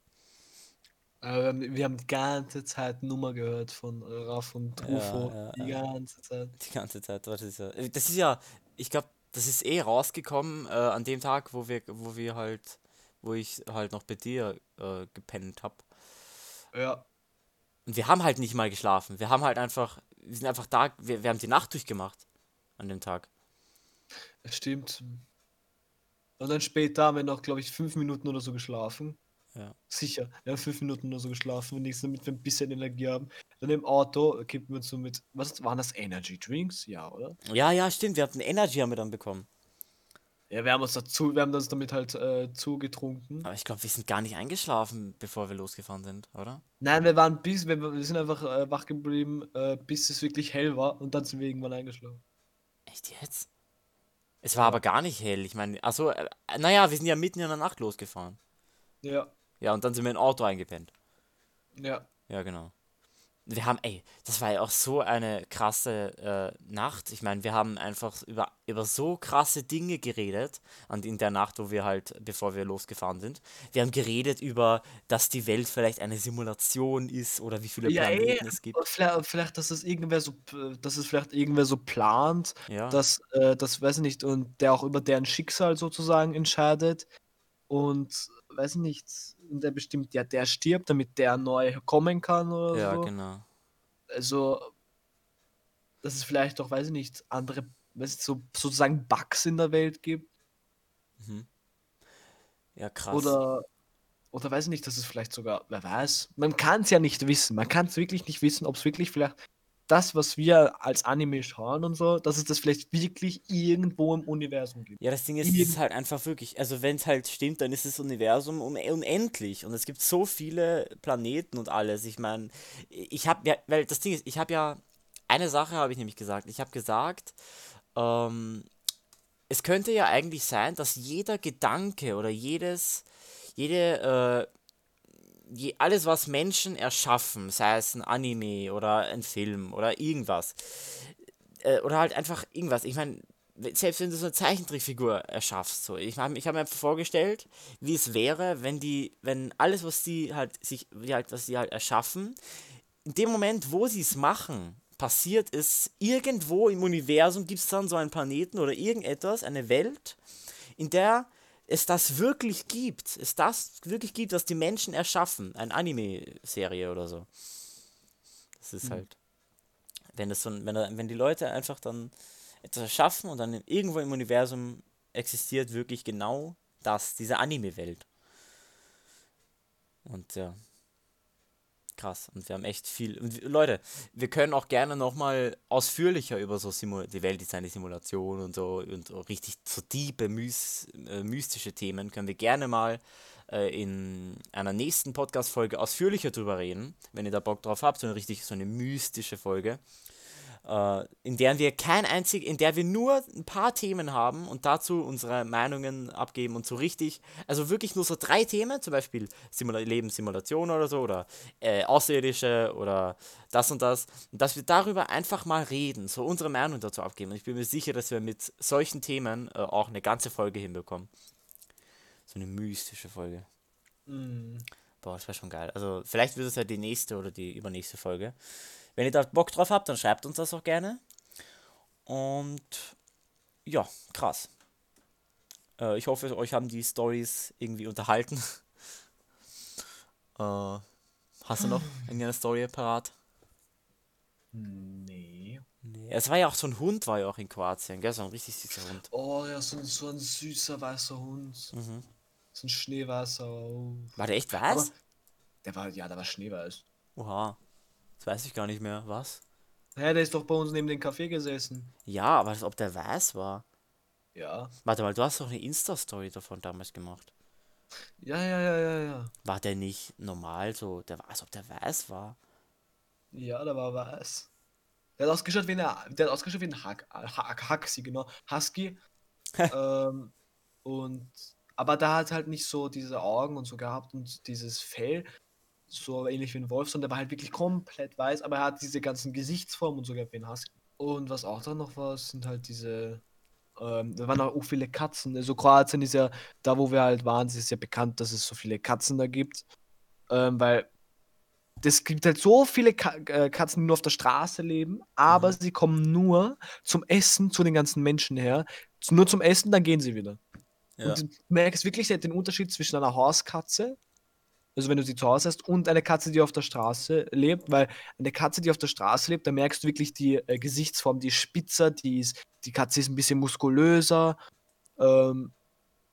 Aber wir haben die ganze Zeit Nummer gehört von Raff und Trufo. Ja, ja, die ganze Zeit. Die ganze Zeit, das ist ja. Das ist ja, ich glaube, das ist eh rausgekommen äh, an dem Tag, wo wir, wo wir halt, wo ich halt noch bei dir äh, gepennt habe. Ja. Und wir haben halt nicht mal geschlafen. Wir haben halt einfach, wir sind einfach da, wir, wir haben die Nacht durchgemacht an dem Tag. Das stimmt. Und dann später haben wir noch, glaube ich, fünf Minuten oder so geschlafen. Ja. Sicher. Wir haben fünf Minuten nur so geschlafen, wenigstens damit wir ein bisschen Energie haben. Dann im Auto kippen wir so mit, was waren das, Energy Drinks? Ja, oder? Ja, ja, stimmt. Wir hatten Energy haben wir dann bekommen. Ja, wir haben uns dazu, wir haben uns damit halt äh, zugetrunken. Aber ich glaube, wir sind gar nicht eingeschlafen, bevor wir losgefahren sind, oder? Nein, wir waren bis, wir, wir sind einfach äh, wach geblieben, äh, bis es wirklich hell war und dann sind wir irgendwann eingeschlafen. Echt jetzt? Es war aber gar nicht hell. Ich meine, äh, naja, wir sind ja mitten in der Nacht losgefahren. Ja. Ja, und dann sind wir in ein Auto eingepennt. Ja. Ja, genau. Wir haben, ey, das war ja auch so eine krasse äh, Nacht. Ich meine, wir haben einfach über, über so krasse Dinge geredet, an, in der Nacht, wo wir halt, bevor wir losgefahren sind. Wir haben geredet über, dass die Welt vielleicht eine Simulation ist oder wie viele Ja, Planeten ey, es gibt. vielleicht, vielleicht, dass es irgendwer so, p- dass es vielleicht irgendwer so plant, Ja, dass, äh, das weiß ich nicht, und der auch über deren Schicksal sozusagen entscheidet und weiß ich nicht, und der bestimmt, ja, der stirbt, damit der neu kommen kann oder ja, so. genau. Also, dass es vielleicht auch, weiß ich nicht, andere, weiß ich, so sozusagen Bugs in der Welt gibt Mhm. Ja, krass. oder oder weiß ich nicht, dass es vielleicht sogar, wer weiß, man kann es ja nicht wissen. Man kann es wirklich nicht wissen, ob es wirklich vielleicht das, was wir als Anime schauen und so, dass es das vielleicht wirklich irgendwo im Universum gibt. Ja, das Ding ist, es ist halt einfach wirklich, also wenn es halt stimmt, dann ist das Universum un unendlich und es gibt so viele Planeten und alles. Ich meine, ich habe ja, weil das Ding ist, ich habe ja, eine Sache habe ich nämlich gesagt. Ich habe gesagt, ähm, es könnte ja eigentlich sein, dass jeder Gedanke oder jedes, jede, äh, je, alles, was Menschen erschaffen, sei es ein Anime oder ein Film oder irgendwas, äh, oder halt einfach irgendwas. Ich meine, selbst wenn du so eine Zeichentrickfigur erschaffst, so, ich habe ich hab mir einfach vorgestellt, wie es wäre, wenn die, wenn alles, was sie halt sich, wie halt, was sie halt erschaffen, in dem Moment, wo sie es machen, passiert ist, irgendwo im Universum gibt es dann so einen Planeten oder irgendetwas, eine Welt, in der es das wirklich gibt, es das wirklich gibt, was die Menschen erschaffen, eine Anime-Serie oder so. Das ist Mhm. halt, wenn das so, wenn, wenn die Leute einfach dann etwas erschaffen und dann irgendwo im Universum existiert wirklich genau das, diese Anime-Welt. Und ja, krass. Und wir haben echt viel. Und Leute, wir können auch gerne nochmal ausführlicher über so Simu die Welt ist eine Simulation und so und richtig so tiefe, äh, mystische Themen können wir gerne mal äh, in einer nächsten Podcast-Folge ausführlicher drüber reden, wenn ihr da Bock drauf habt, so eine richtig so eine mystische Folge äh, in der wir kein einzig, in der wir nur ein paar Themen haben und dazu unsere Meinungen abgeben und so richtig, also wirklich nur so drei Themen, zum Beispiel Simula Lebenssimulation oder so oder äh, Außerirdische oder das und das, und dass wir darüber einfach mal reden, so unsere Meinung dazu abgeben. Und ich bin mir sicher, dass wir mit solchen Themen äh, auch eine ganze Folge hinbekommen. So eine mystische Folge. Mm. Boah, das wäre schon geil. Also, vielleicht wird es ja die nächste oder die übernächste Folge. Wenn ihr da Bock drauf habt, dann schreibt uns das auch gerne. Und ja, krass. Äh, ich hoffe, euch haben die Stories irgendwie unterhalten. äh, hast du noch irgendeine Story parat? Nee. Nee. Es war ja auch so ein Hund, war ja auch in Kroatien, gell? So ein richtig süßer Hund. Oh ja, so ein, so ein süßer weißer Hund. Mhm. So ein schneeweißer. Oh. War der echt weiß? Aber der war, ja, der war schneeweiß. Oha. Das weiß ich gar nicht mehr. Was? Hä, der ist doch bei uns neben dem Café gesessen. Ja, aber als ob der weiß war. Ja. Warte mal, du hast doch eine Insta-Story davon damals gemacht. Ja, ja, ja, ja, ja. War der nicht normal so, der war, als ob der weiß war? Ja, der war weiß. Der hat ausgeschaut wie eine, der hat ausgeschaut wie ein Hack, Hack, Haxi, genau. Husky. ähm, und, aber da hat halt nicht so diese Augen und so gehabt und dieses Fell, so ähnlich wie ein Wolf, sondern der war halt wirklich komplett weiß, aber er hat diese ganzen Gesichtsformen und so gehabt wie ein Husky. Und was auch da noch war, sind halt diese, ähm, da waren auch viele Katzen. Also Kroatien ist ja, da wo wir halt waren, es ist ja bekannt, dass es so viele Katzen da gibt. Ähm, weil es gibt halt so viele Ka äh, Katzen, die nur auf der Straße leben, aber Mhm. sie kommen nur zum Essen zu den ganzen Menschen her. Nur zum Essen, dann gehen sie wieder. Ja. Und du merkst wirklich den Unterschied zwischen einer Hauskatze, also wenn du sie zu Hause hast, und einer Katze, die auf der Straße lebt, weil eine Katze, die auf der Straße lebt, da merkst du wirklich die äh, Gesichtsform, die ist spitzer, die, ist, die Katze ist ein bisschen muskulöser ähm,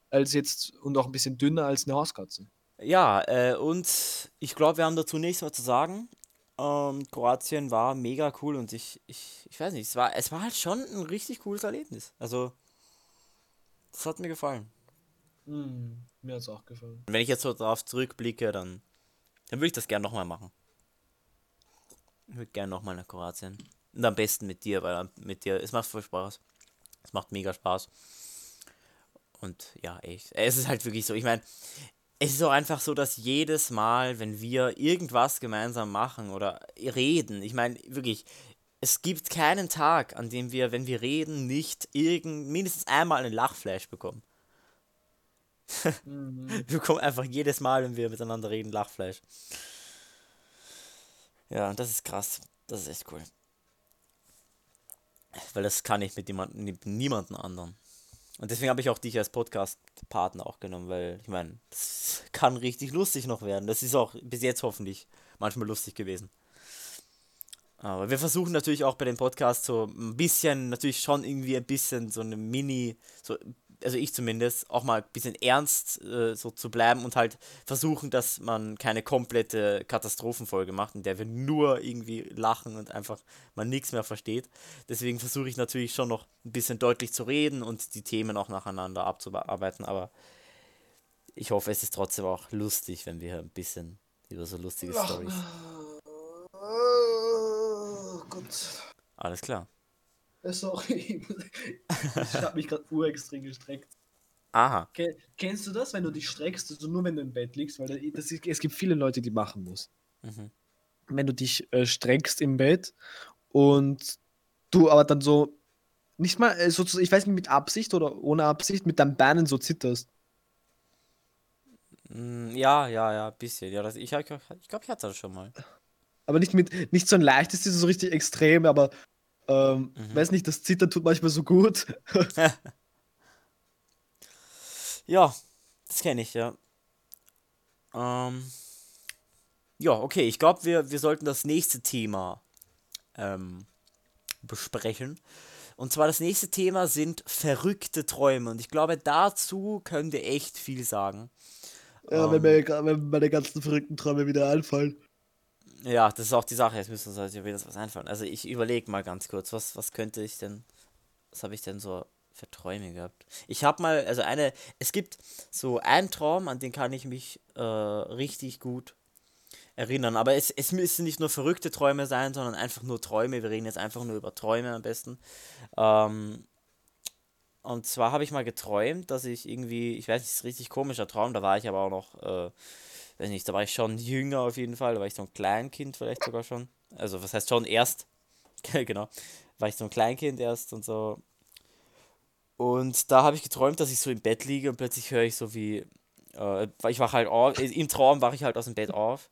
als jetzt und auch ein bisschen dünner als eine Hauskatze. Ja, äh, und ich glaube, wir haben dazu nichts mehr zu sagen. Ähm, Kroatien war mega cool und ich, ich, ich weiß nicht, es war, es war halt schon ein richtig cooles Erlebnis. Also, Das hat mir gefallen. Mm, mir es auch gefallen. Wenn ich jetzt so drauf zurückblicke, dann, dann würde ich das gerne nochmal machen. Ich würde gerne nochmal nach Kroatien. Und am besten mit dir, weil mit dir, es macht voll Spaß. Es macht mega Spaß. Und ja, echt. Es ist halt wirklich so, ich meine, es ist auch einfach so, dass jedes Mal, wenn wir irgendwas gemeinsam machen oder reden, ich meine, wirklich, es gibt keinen Tag, an dem wir, wenn wir reden, nicht irgend, mindestens einmal einen Lachflash bekommen. Mhm. Wir bekommen einfach jedes Mal, wenn wir miteinander reden, Lachflash. Ja, das ist krass. Das ist echt cool. Weil das kann ich mit, jemand, mit niemandem anderen. Und deswegen habe ich auch dich als Podcast-Partner auch genommen, weil ich meine, das kann richtig lustig noch werden. Das ist auch bis jetzt hoffentlich manchmal lustig gewesen. Aber wir versuchen natürlich auch bei dem Podcast so ein bisschen, natürlich schon irgendwie ein bisschen so eine Mini, so also ich zumindest, auch mal ein bisschen ernst äh, so zu bleiben und halt versuchen, dass man keine komplette Katastrophenfolge macht, in der wir nur irgendwie lachen und einfach man nichts mehr versteht. Deswegen versuche ich natürlich schon noch ein bisschen deutlich zu reden und die Themen auch nacheinander abzuarbeiten, aber ich hoffe, es ist trotzdem auch lustig, wenn wir ein bisschen über so lustige Stories. Oh. Alles klar. Äh, sorry. ich habe mich gerade urextrem gestreckt. Aha. Ken, kennst du das, wenn du dich streckst, also nur wenn du im Bett liegst, weil das ist, es gibt viele Leute, die machen muss. Mhm. Wenn du dich äh, streckst im Bett und du aber dann so nicht mal äh, so, ich weiß nicht, mit Absicht oder ohne Absicht, mit deinen Beinen so zitterst. Mm, ja, ja, ja, ein bisschen. Ja, das, ich ich glaube, ich hatte das schon mal. Aber nicht mit, nicht so ein leichtes, so richtig extrem, aber ähm, mhm. Weiß nicht, das Zittern tut manchmal so gut. ja, das kenne ich, ja. Ähm, ja, okay, ich glaube, wir, wir sollten das nächste Thema ähm, besprechen. Und zwar das nächste Thema sind verrückte Träume. Und ich glaube, dazu können wir echt viel sagen. Ja, ähm, wenn, mir, wenn meine ganzen verrückten Träume wieder anfallen. Ja, das ist auch die Sache. Jetzt müssen uns halt wieder was einfallen. Also ich überlege mal ganz kurz, was, was könnte ich denn, was habe ich denn so für Träume gehabt? Ich habe mal, also eine, es gibt so einen Traum, an den kann ich mich äh, richtig gut erinnern. Aber es, es müssen nicht nur verrückte Träume sein, sondern einfach nur Träume. Wir reden jetzt einfach nur über Träume am besten. Ähm, und zwar habe ich mal geträumt, dass ich irgendwie, ich weiß nicht, ist ein richtig komischer Traum, da war ich aber auch noch äh, weiß nicht, da war ich schon jünger auf jeden Fall, da war ich so ein Kleinkind vielleicht sogar schon. Also was heißt schon erst, genau, war ich so ein Kleinkind erst und so. Und da habe ich geträumt, dass ich so im Bett liege und plötzlich höre ich so wie, äh, ich wache halt auf, im Traum wache ich halt aus dem Bett auf.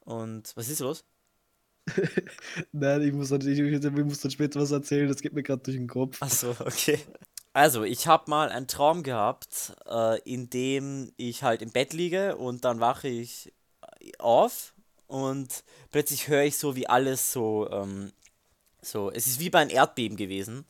Und was ist los? Nein, ich muss, dann, ich, ich muss dann später was erzählen, das geht mir gerade durch den Kopf. Achso, okay. Also, ich habe mal einen Traum gehabt, äh, in dem ich halt im Bett liege und dann wache ich auf und plötzlich höre ich so, wie alles so, ähm, so, es ist wie bei einem Erdbeben gewesen.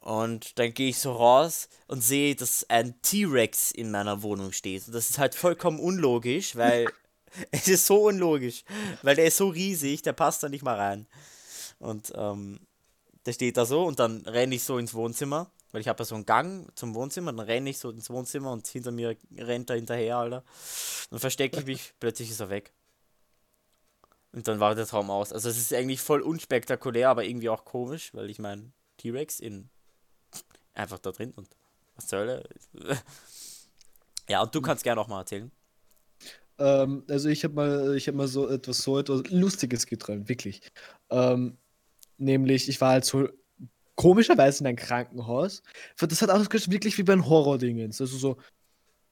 Und dann gehe ich so raus und sehe, dass ein T-Rex in meiner Wohnung steht. Und das ist halt vollkommen unlogisch, weil es ist so unlogisch, weil der ist so riesig, der passt da nicht mal rein. Und ähm, der steht da so und dann renne ich so ins Wohnzimmer weil ich habe ja so einen Gang zum Wohnzimmer, dann renne ich so ins Wohnzimmer und hinter mir rennt er hinterher, Alter. Dann verstecke ich mich, plötzlich ist er weg. Und dann war der Traum aus. Also es ist eigentlich voll unspektakulär, aber irgendwie auch komisch, weil ich meine, T-Rex in einfach da drin und was zur Hölle. ja, und du kannst gerne auch mal erzählen. Ähm, also ich habe mal, ich habe mal so etwas so etwas Lustiges geträumt, wirklich. Ähm, nämlich, ich war halt so komischerweise in ein Krankenhaus. Das hat ausgeschaut wirklich wie bei einem Horror-Dingens. Also so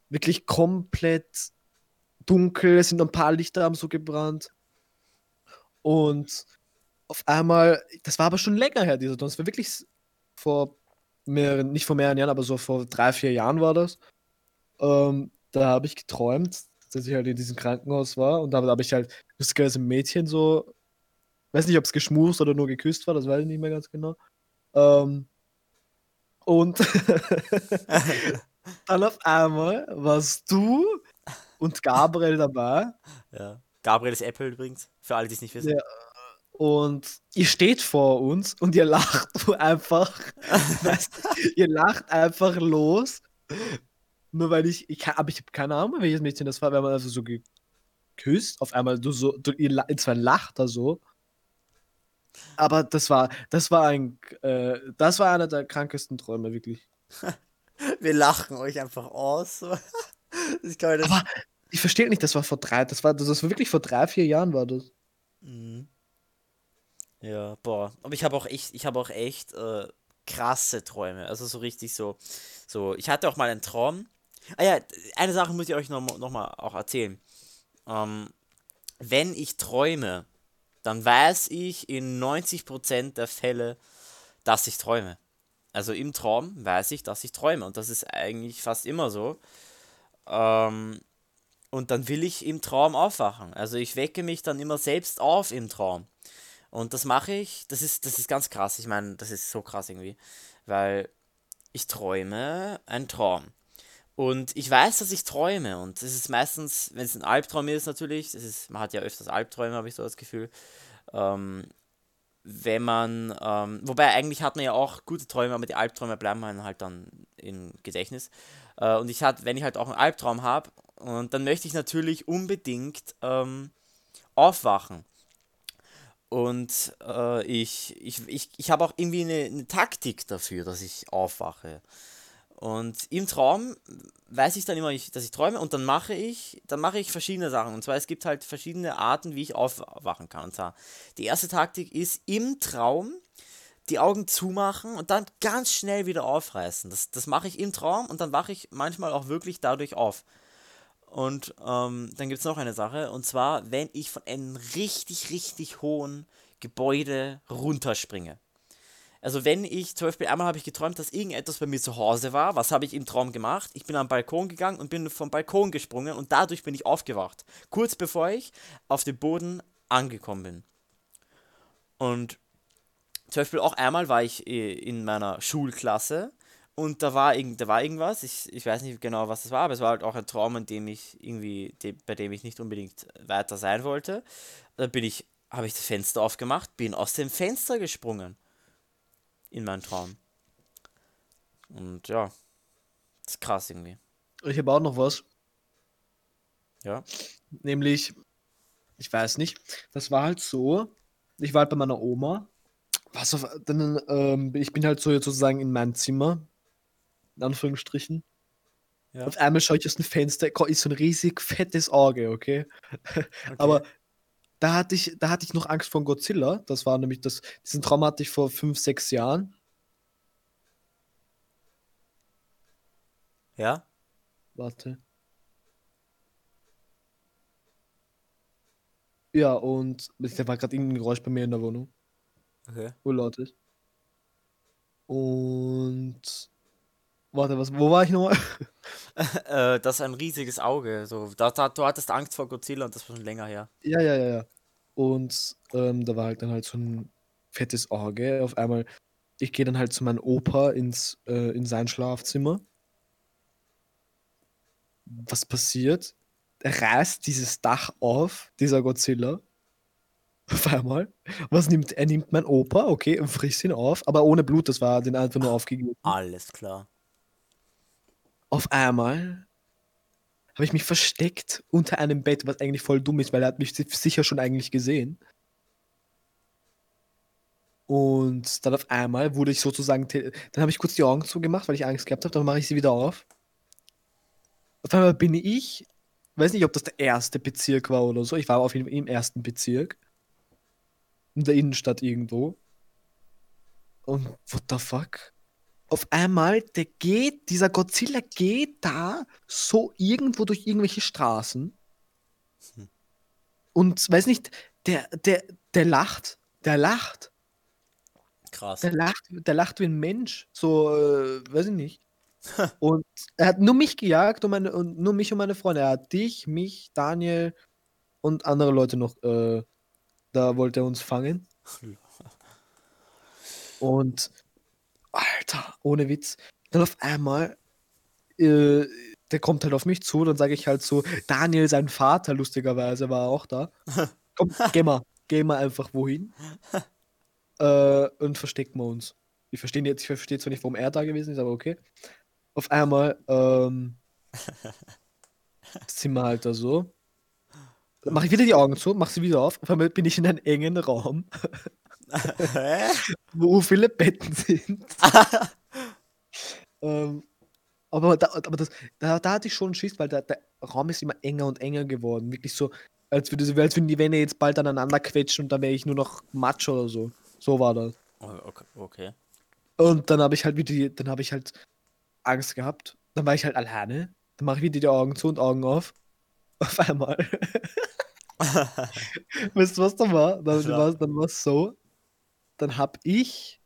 wirklich komplett dunkel, es sind ein paar Lichter haben so gebrannt. Und auf einmal, das war aber schon länger her, dieser Das war wirklich vor mehreren, nicht vor mehreren Jahren, aber so vor drei, vier Jahren war das. Ähm, da habe ich geträumt, dass ich halt in diesem Krankenhaus war und da habe ich halt lustigerweise ein Mädchen so, weiß nicht, ob es geschmust oder nur geküsst war, das weiß ich nicht mehr ganz genau. Ähm, und dann auf einmal warst du und Gabriel dabei. Ja. Gabriel ist Apple übrigens, für alle, die es nicht wissen. Ja, und ihr steht vor uns und ihr lacht einfach. ihr lacht einfach los. Nur weil ich, ich aber ich habe keine Ahnung, welches Mädchen das war, wenn man also so geküsst, auf einmal du so, du, ihr, zwar lacht da so. Aber das war, das war ein, äh, das war einer der krankesten Träume, wirklich. Wir lachen euch einfach aus. ich glaube, das aber ich verstehe nicht, das war vor drei, das war, das war wirklich vor drei, vier Jahren war das. Mhm. Ja, boah. Aber ich habe auch echt, ich habe auch echt äh, krasse Träume. Also so richtig so, so. Ich hatte auch mal einen Traum. Ah ja, eine Sache muss ich euch noch, noch mal auch erzählen. Ähm, wenn ich träume, dann weiß ich in 90% der Fälle, dass ich träume. Also im Traum weiß ich, dass ich träume. Und das ist eigentlich fast immer so. Ähm, und dann will ich im Traum aufwachen. Also ich wecke mich dann immer selbst auf im Traum. Und das mache ich, das ist, das ist ganz krass. Ich meine, das ist so krass irgendwie. Weil ich träume einen Traum. Und ich weiß, dass ich träume. Und es ist meistens, wenn es ein Albtraum ist, natürlich, das ist, man hat ja öfters Albträume, habe ich so das Gefühl. Ähm, wenn man, ähm, wobei eigentlich hat man ja auch gute Träume, aber die Albträume bleiben halt dann im Gedächtnis. Äh, und ich hat, wenn ich halt auch einen Albtraum habe, und dann möchte ich natürlich unbedingt ähm, aufwachen. Und äh, ich, ich, ich, ich habe auch irgendwie eine, eine, Taktik dafür, dass ich aufwache. Und im Traum weiß ich dann immer, dass ich träume und dann mache ich, dann mache ich verschiedene Sachen. Und zwar es gibt halt verschiedene Arten, wie ich aufwachen kann. Und zwar die erste Taktik ist im Traum die Augen zumachen und dann ganz schnell wieder aufreißen. Das, das mache ich im Traum und dann wache ich manchmal auch wirklich dadurch auf. Und ähm, dann gibt es noch eine Sache, und zwar, wenn ich von einem richtig, richtig hohen Gebäude runterspringe. Also wenn ich, zum Beispiel einmal habe ich geträumt, dass irgendetwas bei mir zu Hause war. Was habe ich im Traum gemacht? Ich bin am Balkon gegangen und bin vom Balkon gesprungen und dadurch bin ich aufgewacht. Kurz bevor ich auf dem Boden angekommen bin. Und zum Beispiel auch einmal war ich äh, in meiner Schulklasse und da war, irgend, da war irgendwas, ich, ich weiß nicht genau, was das war, aber es war halt auch ein Traum, in dem ich irgendwie, bei dem ich nicht unbedingt weiter sein wollte. Da bin ich, habe ich das Fenster aufgemacht, bin aus dem Fenster gesprungen. In meinem Traum. Und ja, das ist krass irgendwie. Ich habe auch noch was. Ja. Nämlich, ich weiß nicht, das war halt so, ich war halt bei meiner Oma. Was auf, dann, ähm, ich bin halt so sozusagen in meinem Zimmer in Anführungsstrichen. Ja. Auf einmal schaue ich aus dem Fenster, ist so ein riesig fettes Auge, okay? okay. Aber da hatte ich, da hatte ich noch Angst vor Godzilla. Das war nämlich das, diesen Traum hatte ich vor fünf, sechs Jahren. Ja? Warte. Ja, und da war gerade irgendein Geräusch bei mir in der Wohnung. Okay. Wo laut ist. Und Warte, was, wo war ich nochmal? äh, das ist ein riesiges Auge. So, da, da, du hattest Angst vor Godzilla und das war schon länger her. Ja, ja, ja, ja. Und ähm, da war halt dann halt so ein fettes Auge. Auf einmal, ich gehe dann halt zu meinem Opa ins, äh, in sein Schlafzimmer. Was passiert? Er reißt dieses Dach auf, dieser Godzilla. Auf einmal. Was nimmt er? nimmt mein Opa, okay, und frisst ihn auf, aber ohne Blut, das war den einfach nur aufgegeben. Alles klar auf einmal habe ich mich versteckt unter einem Bett, was eigentlich voll dumm ist, weil er hat mich sicher schon eigentlich gesehen. Und dann auf einmal wurde ich sozusagen, dann habe ich kurz die Augen zugemacht, weil ich Angst gehabt habe, dann mache ich sie wieder auf. Auf einmal bin ich, weiß nicht, ob das der erste Bezirk war oder so, ich war auf jeden Fall im ersten Bezirk. In der Innenstadt irgendwo. Und what the fuck? Auf einmal, der geht, dieser Godzilla geht da so irgendwo durch irgendwelche Straßen. Hm. Und weiß nicht, der, der, der lacht, der lacht. Krass. Der lacht, der lacht wie ein Mensch. So, äh, weiß ich nicht. und er hat nur mich gejagt und, meine, und nur mich und meine Freunde. Er hat dich, mich, Daniel und andere Leute noch. Äh, da wollte er uns fangen. und Alter, ohne Witz. Dann auf einmal, äh, der kommt halt auf mich zu, dann sage ich halt so, Daniel, sein Vater, lustigerweise, war auch da. Komm, geh mal, gehen wir einfach wohin äh, und verstecken wir uns. Ich verstehe jetzt, ich verstehe zwar nicht, warum er da gewesen ist, aber okay. Auf einmal ähm, sind wir halt da so. Dann mache ich wieder die Augen zu, mache sie wieder auf. Auf einmal bin ich in einem engen Raum, wo viele Betten sind. ähm, aber da, aber das, da, da hatte ich schon Schiss, weil der, der Raum ist immer enger und enger geworden. Wirklich so, als, würde, als würden die Wände jetzt bald aneinander quetschen und dann wäre ich nur noch Matsch oder so. So war das. Oh, okay. Und dann habe ich halt wieder, dann habe ich halt Angst gehabt. Dann war ich halt alleine. Dann mache ich wieder die Augen zu und Augen auf. Auf einmal. weißt du, was da war? Dann war dann es so, dann habe ich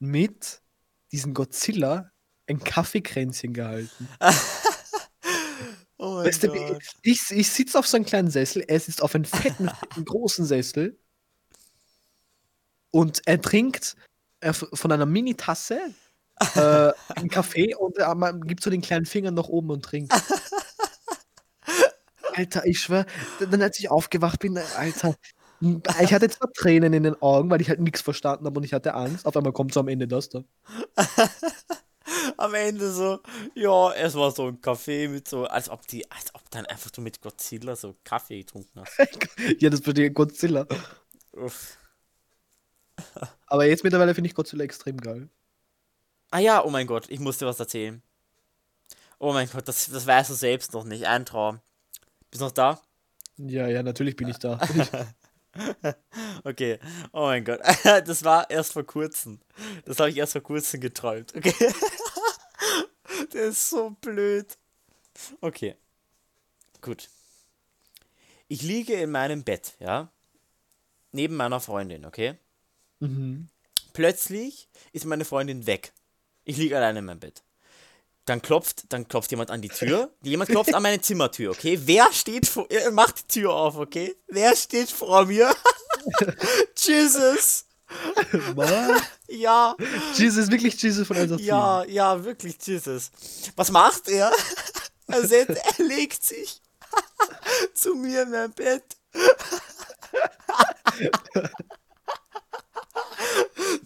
mit diesem Godzilla ein Kaffeekränzchen gehalten. oh weißt du, ich, ich sitze auf so einem kleinen Sessel, er sitzt auf einem fetten, fetten großen Sessel und er trinkt äh, von einer Mini-Tasse äh, einen Kaffee und äh, man gibt so den kleinen Finger nach oben und trinkt. Alter, ich schwör, dann als ich aufgewacht bin, Alter, ich hatte zwar Tränen in den Augen, weil ich halt nichts verstanden habe und ich hatte Angst. Auf einmal kommt so am Ende das da. am Ende so, ja, es war so ein Kaffee mit so, als ob die, als ob dann einfach du mit Godzilla so Kaffee getrunken hast. ja, das verstehe Godzilla. Uff. Aber jetzt mittlerweile finde ich Godzilla extrem geil. Ah ja, oh mein Gott, ich musste was erzählen. Oh mein Gott, das, das weißt du selbst noch nicht. Ein Traum. Bist du noch da? Ja, ja, natürlich bin ich da. okay. Oh mein Gott. Das war erst vor kurzem. Das habe ich erst vor kurzem geträumt. Okay. Der ist so blöd. Okay. Gut. Ich liege in meinem Bett, ja? Neben meiner Freundin, okay? Mhm. Plötzlich ist meine Freundin weg. Ich liege alleine in meinem Bett. Dann klopft, dann klopft jemand an die Tür. Jemand klopft an meine Zimmertür, okay? Wer steht vor. Er macht die Tür auf, okay? Wer steht vor mir? Jesus! Was? Ja. Jesus, wirklich Jesus von 1 Ja, ja, wirklich Jesus. Was macht er? Er, setzt, er legt sich zu mir in mein Bett.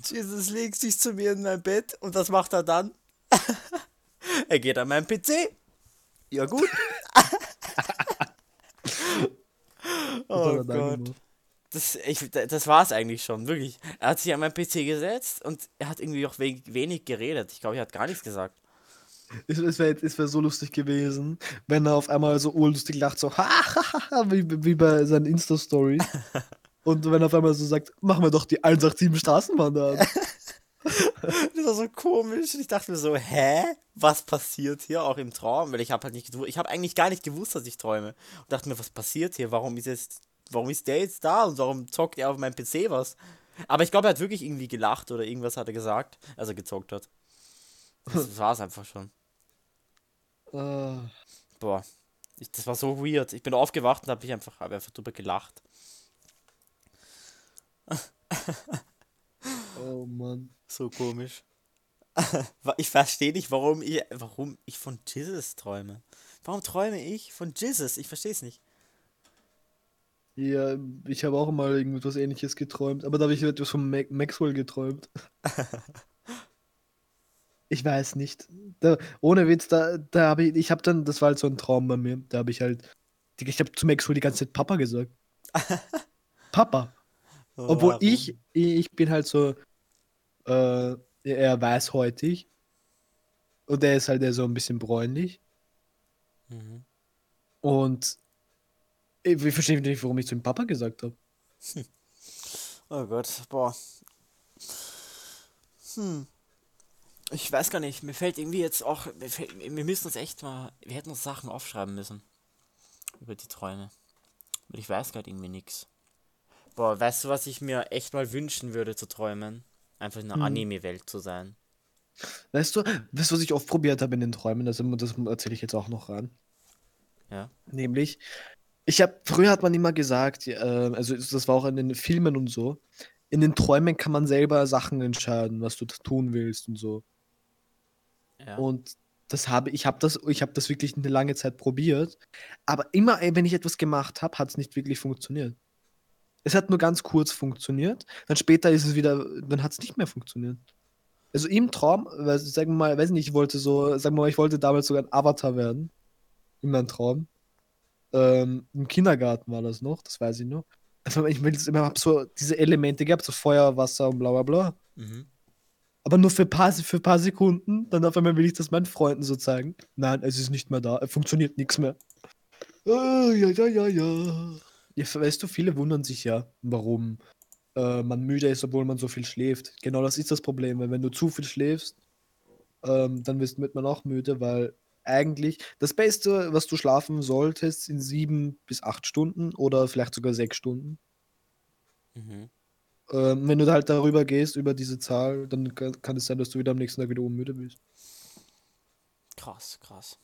Jesus legt sich zu mir in mein Bett und was macht er dann? Er geht an meinen PC. Ja gut. oh Gott. Das, ich, das war es eigentlich schon, wirklich. Er hat sich an meinen PC gesetzt und er hat irgendwie auch wenig, wenig geredet. Ich glaube, er hat gar nichts gesagt. Es, es wäre wär so lustig gewesen, wenn er auf einmal so urlustig lacht, so wie, wie bei seinen Insta-Stories. Und wenn er auf einmal so sagt, machen wir doch die 187 Straßenbahn da das war so komisch. Ich dachte mir so, hä? Was passiert hier auch im Traum? Weil ich habe halt nicht ich habe eigentlich gar nicht gewusst, dass ich träume. Und dachte mir, was passiert hier? Warum ist jetzt warum ist der jetzt da und warum zockt er auf meinem PC was? Aber ich glaube, er hat wirklich irgendwie gelacht oder irgendwas hat er gesagt, als er gezockt hat. Das war es einfach schon. Uh. Boah, ich, das war so weird. Ich bin aufgewacht und habe einfach, hab einfach drüber gelacht. oh Mann. So komisch. Ich verstehe nicht, warum ich, warum ich von Jesus träume. Warum träume ich von Jesus? Ich verstehe es nicht. Ja, ich habe auch mal irgendwas ähnliches geträumt, aber da habe ich etwas von Mac Maxwell geträumt. ich weiß nicht. Da, ohne Witz, da, da habe ich, ich habe dann, das war halt so ein Traum bei mir, da habe ich halt, ich habe zu Maxwell die ganze Zeit Papa gesagt. Papa. Obwohl Warum? ich, ich bin halt so äh, eher weißhäutig. Und er ist halt eher so ein bisschen bräunlich. Mhm. Und ich, ich verstehe nicht, warum ich zu dem Papa gesagt habe. Hm. Oh Gott, boah. Hm. Ich weiß gar nicht, mir fällt irgendwie jetzt auch, fällt, wir müssen uns echt mal, wir hätten uns Sachen aufschreiben müssen. Über die Träume. Weil ich weiß gerade irgendwie nichts. Boah, weißt du, was ich mir echt mal wünschen würde zu träumen? Einfach in einer hm. Anime-Welt zu sein. Weißt du, weißt du, was ich oft probiert habe in den Träumen? Das, das erzähle ich jetzt auch noch ran. Ja. Nämlich, ich habe, früher hat man immer gesagt, äh, also das war auch in den Filmen und so, in den Träumen kann man selber Sachen entscheiden, was du tun willst und so. Ja. Und das habe ich habe das ich habe das wirklich eine lange Zeit probiert, aber immer wenn ich etwas gemacht habe, hat es nicht wirklich funktioniert. Es hat nur ganz kurz funktioniert. Dann später ist es wieder, dann hat es nicht mehr funktioniert. Also im Traum, sagen wir mal, weiß nicht, ich wollte so, sagen wir mal, ich wollte damals sogar ein Avatar werden. In meinem Traum. Ähm, Im Kindergarten war das noch, das weiß ich noch. Also ich will immer hab so diese Elemente gehabt, so Feuer, Wasser und bla bla bla. Mhm. Aber nur für ein paar, für paar Sekunden, dann auf einmal will ich das meinen Freunden so zeigen. Nein, es ist nicht mehr da, es funktioniert nichts mehr. Oh, ja, ja, ja, ja. Ja, weißt du, viele wundern sich ja, warum äh, man müde ist, obwohl man so viel schläft. Genau das ist das Problem, weil wenn du zu viel schläfst, ähm, dann wird man auch müde, weil eigentlich das Beste, was du schlafen solltest, sind sieben bis acht Stunden oder vielleicht sogar sechs Stunden. Mhm. Ähm, wenn du halt darüber gehst, über diese Zahl, dann kann, kann es sein, dass du wieder am nächsten Tag wieder müde bist. Krass, krass.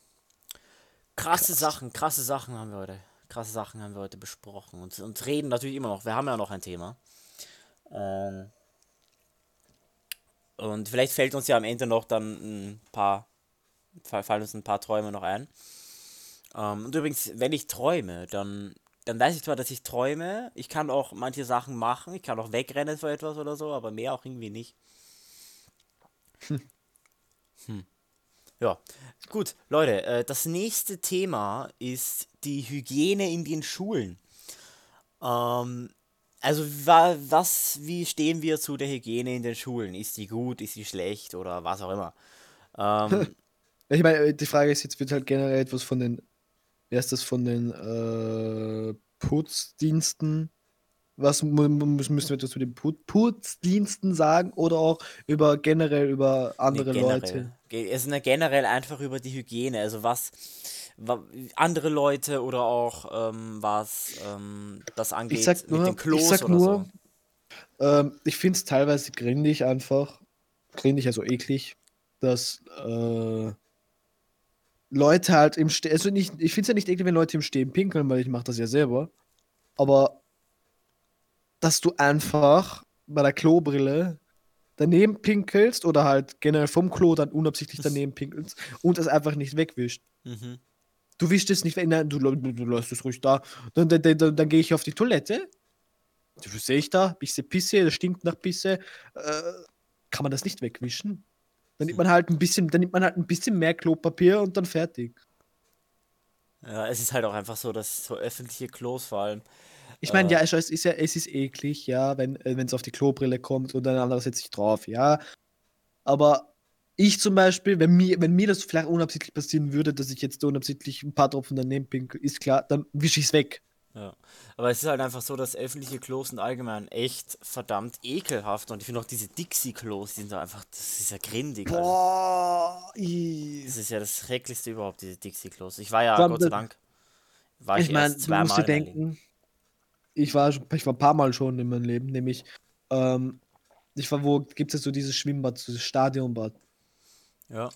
Krasse krass. Sachen, krasse Sachen haben wir heute. Krasse Sachen haben wir heute besprochen und, und reden natürlich immer noch. Wir haben ja noch ein Thema. Ähm, und vielleicht fällt uns ja am Ende noch dann ein paar fallen uns ein paar Träume noch ein. Ähm, und übrigens, wenn ich träume, dann, dann weiß ich zwar, dass ich träume, ich kann auch manche Sachen machen, ich kann auch wegrennen vor etwas oder so, aber mehr auch irgendwie nicht. Hm. Hm. Ja, gut, Leute, äh, das nächste Thema ist die Hygiene in den Schulen. Ähm, also was, wie stehen wir zu der Hygiene in den Schulen? Ist die gut, ist sie schlecht oder was auch immer? Ähm, Ich meine, die Frage ist, jetzt wird halt generell etwas von den, erstes von den äh, Putzdiensten, was müssen wir etwas zu den Putzdiensten sagen oder auch über generell über andere nee, Leute? Es ist generell einfach über die Hygiene, also was, was andere Leute oder auch ähm, was ähm, das angeht ich sag nur, mit den Klos ich sag nur, so. ähm, ich finde es teilweise grindig einfach, grindig, also eklig, dass äh, Leute halt im Stehen, also nicht, ich finde es ja nicht eklig, wenn Leute im Stehen pinkeln, weil ich mache das ja selber. Aber dass du einfach bei der Klobrille daneben pinkelst oder halt generell vom Klo dann unabsichtlich daneben pinkelst und es einfach nicht wegwischt. Mhm. Du wischst es nicht weg, nein, du, du, du lässt es ruhig da. Dann, dann, dann, dann gehe ich auf die Toilette. Du sehe ich da, bisschen Pisse, das stinkt nach Pisse. Äh, kann man das nicht wegwischen? Dann nimmt man halt ein bisschen, dann nimmt man halt ein bisschen mehr Klopapier und dann fertig. Ja, es ist halt auch einfach so, dass so öffentliche Klos vor allem. Ich meine, äh, ja, es ist ja, es ist eklig, ja, wenn äh, es auf die Klobrille kommt und ein anderer setzt sich drauf, ja. Aber ich zum Beispiel, wenn mir, wenn mir das vielleicht unabsichtlich passieren würde, dass ich jetzt unabsichtlich ein paar Tropfen daneben pinkel, ist klar, dann wische ich es weg. Ja. Aber es ist halt einfach so, dass öffentliche Klos sind allgemein echt verdammt ekelhaft. Und ich finde auch diese Dixie-Klos, die sind da einfach, das ist ja grindig. Boah, also. Das ist ja das Schrecklichste überhaupt, diese Dixie-Klos. Ich war ja, Gott sei Dank, war ich, ich meine, du musst dir denken, ich war, ich war ein paar Mal schon in meinem Leben, nämlich, ähm, ich war, wo gibt es so dieses Schwimmbad, dieses Stadionbad. Ja.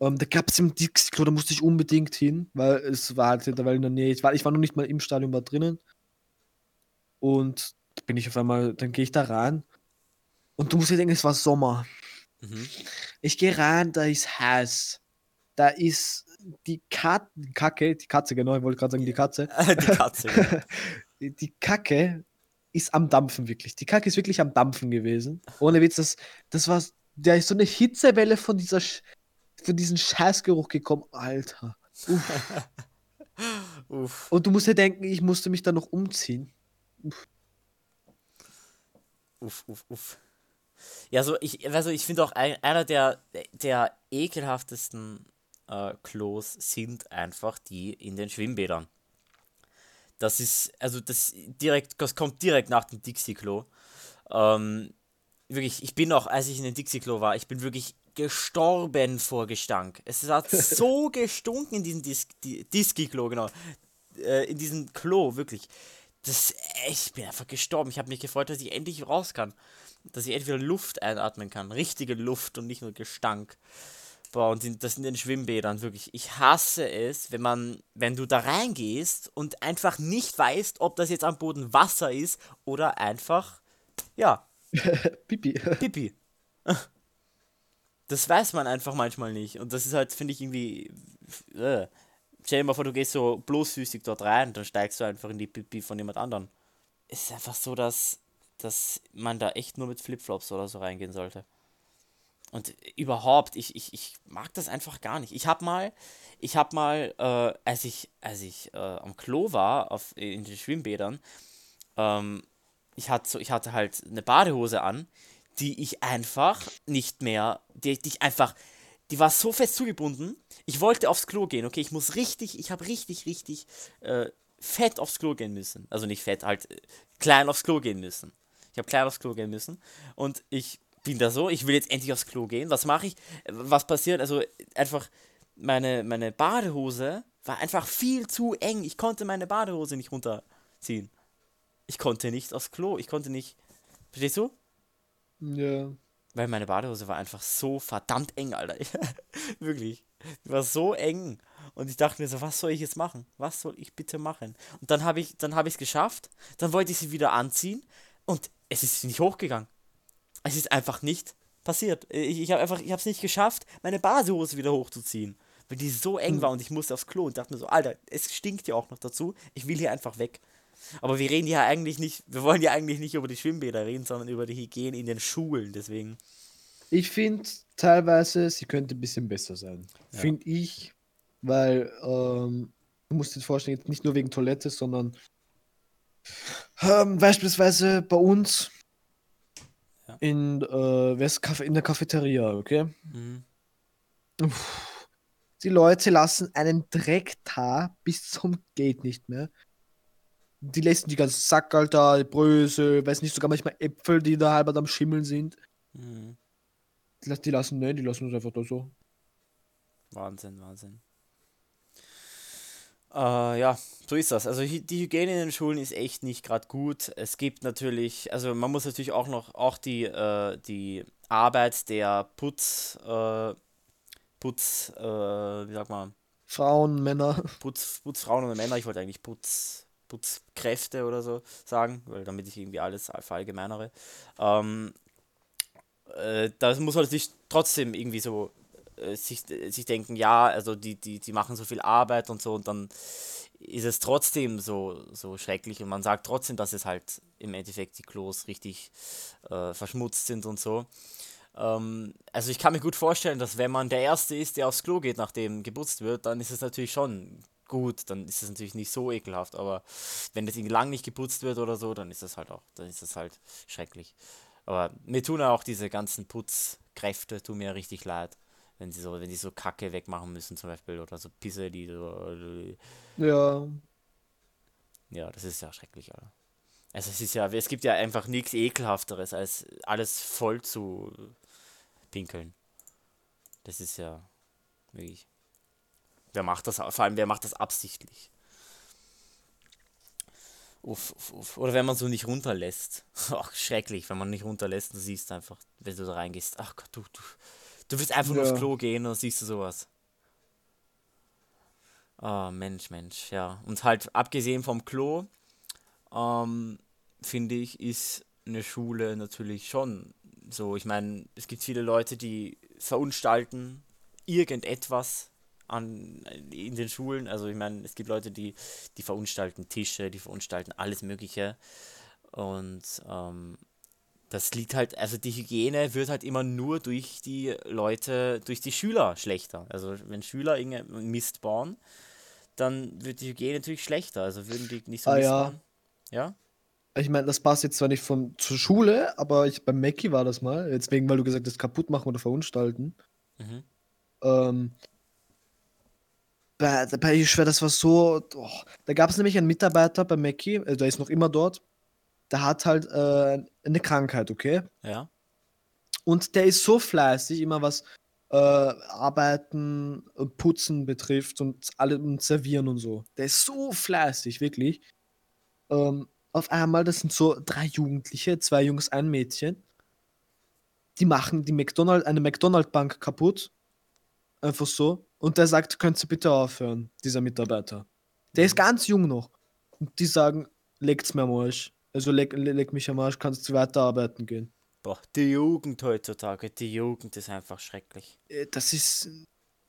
Ähm, da gab es im Dixie-Klo, da musste ich unbedingt hin, weil es war halt mittlerweile in der Nähe. Ich war, ich war noch nicht mal im Stadion war drinnen. Und da bin ich auf einmal, dann gehe ich da rein. Und du musst dir denken, es war Sommer. Mhm. Ich gehe rein, da ist heiß. Da ist die Kat Kacke, die Katze, genau, ich wollte gerade sagen, die Katze. die Katze. die, Kacke ist am Dampfen wirklich. Die Kacke ist wirklich am Dampfen gewesen. Ohne Witz, das, das war, da ist so eine Hitzewelle von dieser, für diesen Scheißgeruch gekommen. Alter. Uff. Uff. Und du musst dir denken, ich musste mich dann noch umziehen. Uff. Uff, uff, uff. Ja, so ich, also ich finde auch ein, einer der, der ekelhaftesten äh, Klos sind einfach die in den Schwimmbädern. Das ist, also das direkt, das kommt direkt nach dem Dixie-Klo. Ähm, wirklich, ich bin auch, als ich in den Dixie-Klo war, ich bin wirklich gestorben vor Gestank. Es hat so gestunken in diesem Dis Disky-Klo, genau. Äh, in diesem Klo, wirklich. Das, ich bin einfach gestorben. Ich habe mich gefreut, dass ich endlich raus kann. Dass ich entweder Luft einatmen kann. Richtige Luft und nicht nur Gestank. Boah, und das in den Schwimmbädern, wirklich. Ich hasse es, wenn man, wenn du da reingehst und einfach nicht weißt, ob das jetzt am Boden Wasser ist oder einfach, ja. Pipi. Pipi das weiß man einfach manchmal nicht. Und das ist halt, finde ich, irgendwie. Äh. Stell dir mal vor, du gehst so bloßfüßig dort rein, dann steigst du einfach in die Pipi von jemand anderem. es ist einfach so, dass, dass man da echt nur mit Flipflops oder so reingehen sollte. Und überhaupt, ich, ich, ich mag das einfach gar nicht. Ich habe mal, ich habe mal, äh, als ich, als ich äh, am Klo war, auf, in den Schwimmbädern, ähm, ich, hatte so, ich hatte halt eine Badehose an, die ich einfach nicht mehr, die, die ich einfach, die war so fest zugebunden. Ich wollte aufs Klo gehen, okay, ich muss richtig, ich habe richtig, richtig äh, fett aufs Klo gehen müssen. Also nicht fett, halt äh, klein aufs Klo gehen müssen. Ich habe klein aufs Klo gehen müssen. Und ich bin da so, ich will jetzt endlich aufs Klo gehen. Was mache ich? Was passiert? Also einfach, meine, meine Badehose war einfach viel zu eng. Ich konnte meine Badehose nicht runterziehen. Ich konnte nicht aufs Klo. Ich konnte nicht. Verstehst du? Ja. Weil meine Badehose war einfach so verdammt eng, Alter. Wirklich. Die war so eng. Und ich dachte mir so, was soll ich jetzt machen? Was soll ich bitte machen? Und dann habe ich dann es geschafft. Dann wollte ich sie wieder anziehen und es ist nicht hochgegangen. Es ist einfach nicht passiert. Ich, ich habe einfach, ich habe es nicht geschafft, meine Badehose wieder hochzuziehen. Weil die so eng hm. war und ich musste aufs Klo und dachte mir so, Alter, es stinkt ja auch noch dazu. Ich will hier einfach weg. Aber wir reden ja eigentlich nicht, wir wollen ja eigentlich nicht über die Schwimmbäder reden, sondern über die Hygiene in den Schulen, deswegen. Ich finde teilweise, sie könnte ein bisschen besser sein. Ja. Finde ich, weil ähm, du musst dir vorstellen, jetzt nicht nur wegen Toilette, sondern ähm, beispielsweise bei uns ja. in, äh, in der Cafeteria, okay? Mhm. Die Leute lassen einen Dreck da bis zum Geht nicht mehr. Die lassen die ganzen Sackerl da, die Brösel, weiß nicht, sogar manchmal Äpfel, die da halber am Schimmeln sind. Mhm. Die, die lassen, ne, die lassen uns einfach da so. Wahnsinn, Wahnsinn. Äh, ja, so ist das. Also die Hygiene in den Schulen ist echt nicht gerade gut. Es gibt natürlich, also man muss natürlich auch noch auch die, äh, die Arbeit der Putz, äh, Putz, äh, wie sagt man? Frauen, Männer. Putz, Putzfrauen und Männer, ich wollte eigentlich Putz, Putzkräfte oder so sagen, weil damit ich irgendwie alles verallgemeinere. Ähm, äh, da muss man natürlich trotzdem irgendwie so äh, sich, sich denken, ja, also die, die, die machen so viel Arbeit und so und dann ist es trotzdem so, so schrecklich und man sagt trotzdem, dass es halt im Endeffekt die Klos richtig äh, verschmutzt sind und so. Ähm, also ich kann mir gut vorstellen, dass wenn man der Erste ist, der aufs Klo geht, nachdem geputzt wird, dann ist es natürlich schon gut, dann ist es natürlich nicht so ekelhaft, aber wenn das irgendwie lang nicht geputzt wird oder so, dann ist es halt auch, dann ist es halt schrecklich. Aber mir tun auch diese ganzen Putzkräfte, tun mir richtig leid wenn sie so, wenn die so Kacke wegmachen müssen zum Beispiel oder so Pisse, die so. Ja. Ja, das ist ja schrecklich, Alter. Also es ist ja, es gibt ja einfach nichts ekelhafteres, als alles voll zu pinkeln. Das ist ja wirklich. Wer macht das, vor allem wer macht das absichtlich? Uff, uff, uff. Oder wenn man so nicht runterlässt. Ach, schrecklich, wenn man nicht runterlässt, du siehst einfach, wenn du da reingehst. Ach Gott, du, du, Du willst einfach ja. nur aufs Klo gehen und siehst du sowas. Oh, Mensch, Mensch, ja. Und halt abgesehen vom Klo, ähm, finde ich, ist eine Schule natürlich schon so. Ich meine, es gibt viele Leute, die verunstalten irgendetwas an, in den Schulen. Also ich meine, es gibt Leute, die, die verunstalten Tische, die verunstalten alles Mögliche. Und ähm, das liegt halt, also die Hygiene wird halt immer nur durch die Leute, durch die Schüler schlechter. Also wenn Schüler irgendeinen Mist bauen, dann wird die Hygiene natürlich schlechter. Also würden die nicht so ah, Mist ja. bauen. Ja? Ich meine, das passt jetzt zwar nicht von zur Schule, aber ich, beim Mackie war das mal, jetzt wegen, weil du gesagt hast, kaputt machen oder verunstalten. Mhm. Ähm, bei, bei Ischwer, das war so, oh, da gab es nämlich einen Mitarbeiter bei Mackie, äh, der ist noch immer dort, der hat halt äh, eine Krankheit, okay? Ja. Und der ist so fleißig, immer was äh, Arbeiten und Putzen betrifft und alle und Servieren und so. Der ist so fleißig, wirklich. Ähm, auf einmal, das sind so drei Jugendliche, zwei Jungs, ein Mädchen. Die machen die McDonald, eine McDonald-Bank kaputt. Einfach so. Und der sagt, könnt ihr bitte aufhören, dieser Mitarbeiter. Der ist mhm. ganz jung noch. Und die sagen, legt's mir am Arsch. Also leg, leg mich am Arsch, kannst du weiterarbeiten gehen. Boah, die Jugend heutzutage, die Jugend ist einfach schrecklich. Äh, das ist.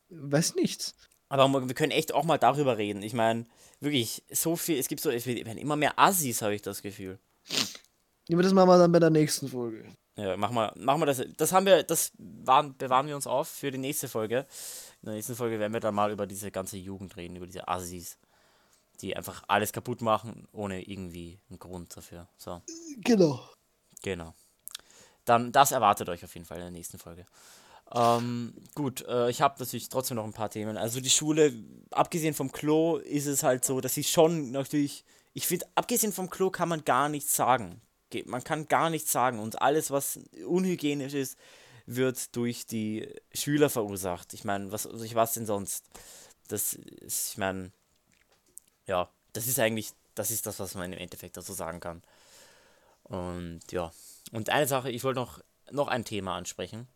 weiß nichts. Aber wir können echt auch mal darüber reden. Ich meine, wirklich, so viel, es gibt so, es werden immer mehr Assis, habe ich das Gefühl. Ja, das machen wir dann bei der nächsten Folge. Ja, machen wir, machen wir das. Das haben wir, das waren, bewahren wir uns auf für die nächste Folge. In der nächsten Folge werden wir dann mal über diese ganze Jugend reden, über diese Assis, die einfach alles kaputt machen, ohne irgendwie einen Grund dafür. So. Genau. Genau. Dann, das erwartet euch auf jeden Fall in der nächsten Folge. Ähm, gut, äh, ich habe natürlich trotzdem noch ein paar Themen. Also die Schule, abgesehen vom Klo, ist es halt so, dass sie schon natürlich, ich finde, abgesehen vom Klo kann man gar nichts sagen. Man kann gar nichts sagen und alles, was unhygienisch ist, wird durch die Schüler verursacht. Ich meine, was, was denn sonst? Das ist, ich meine, ja, das ist eigentlich, das ist das, was man im Endeffekt dazu sagen kann. Und ja, und eine Sache, ich wollte noch, noch ein Thema ansprechen.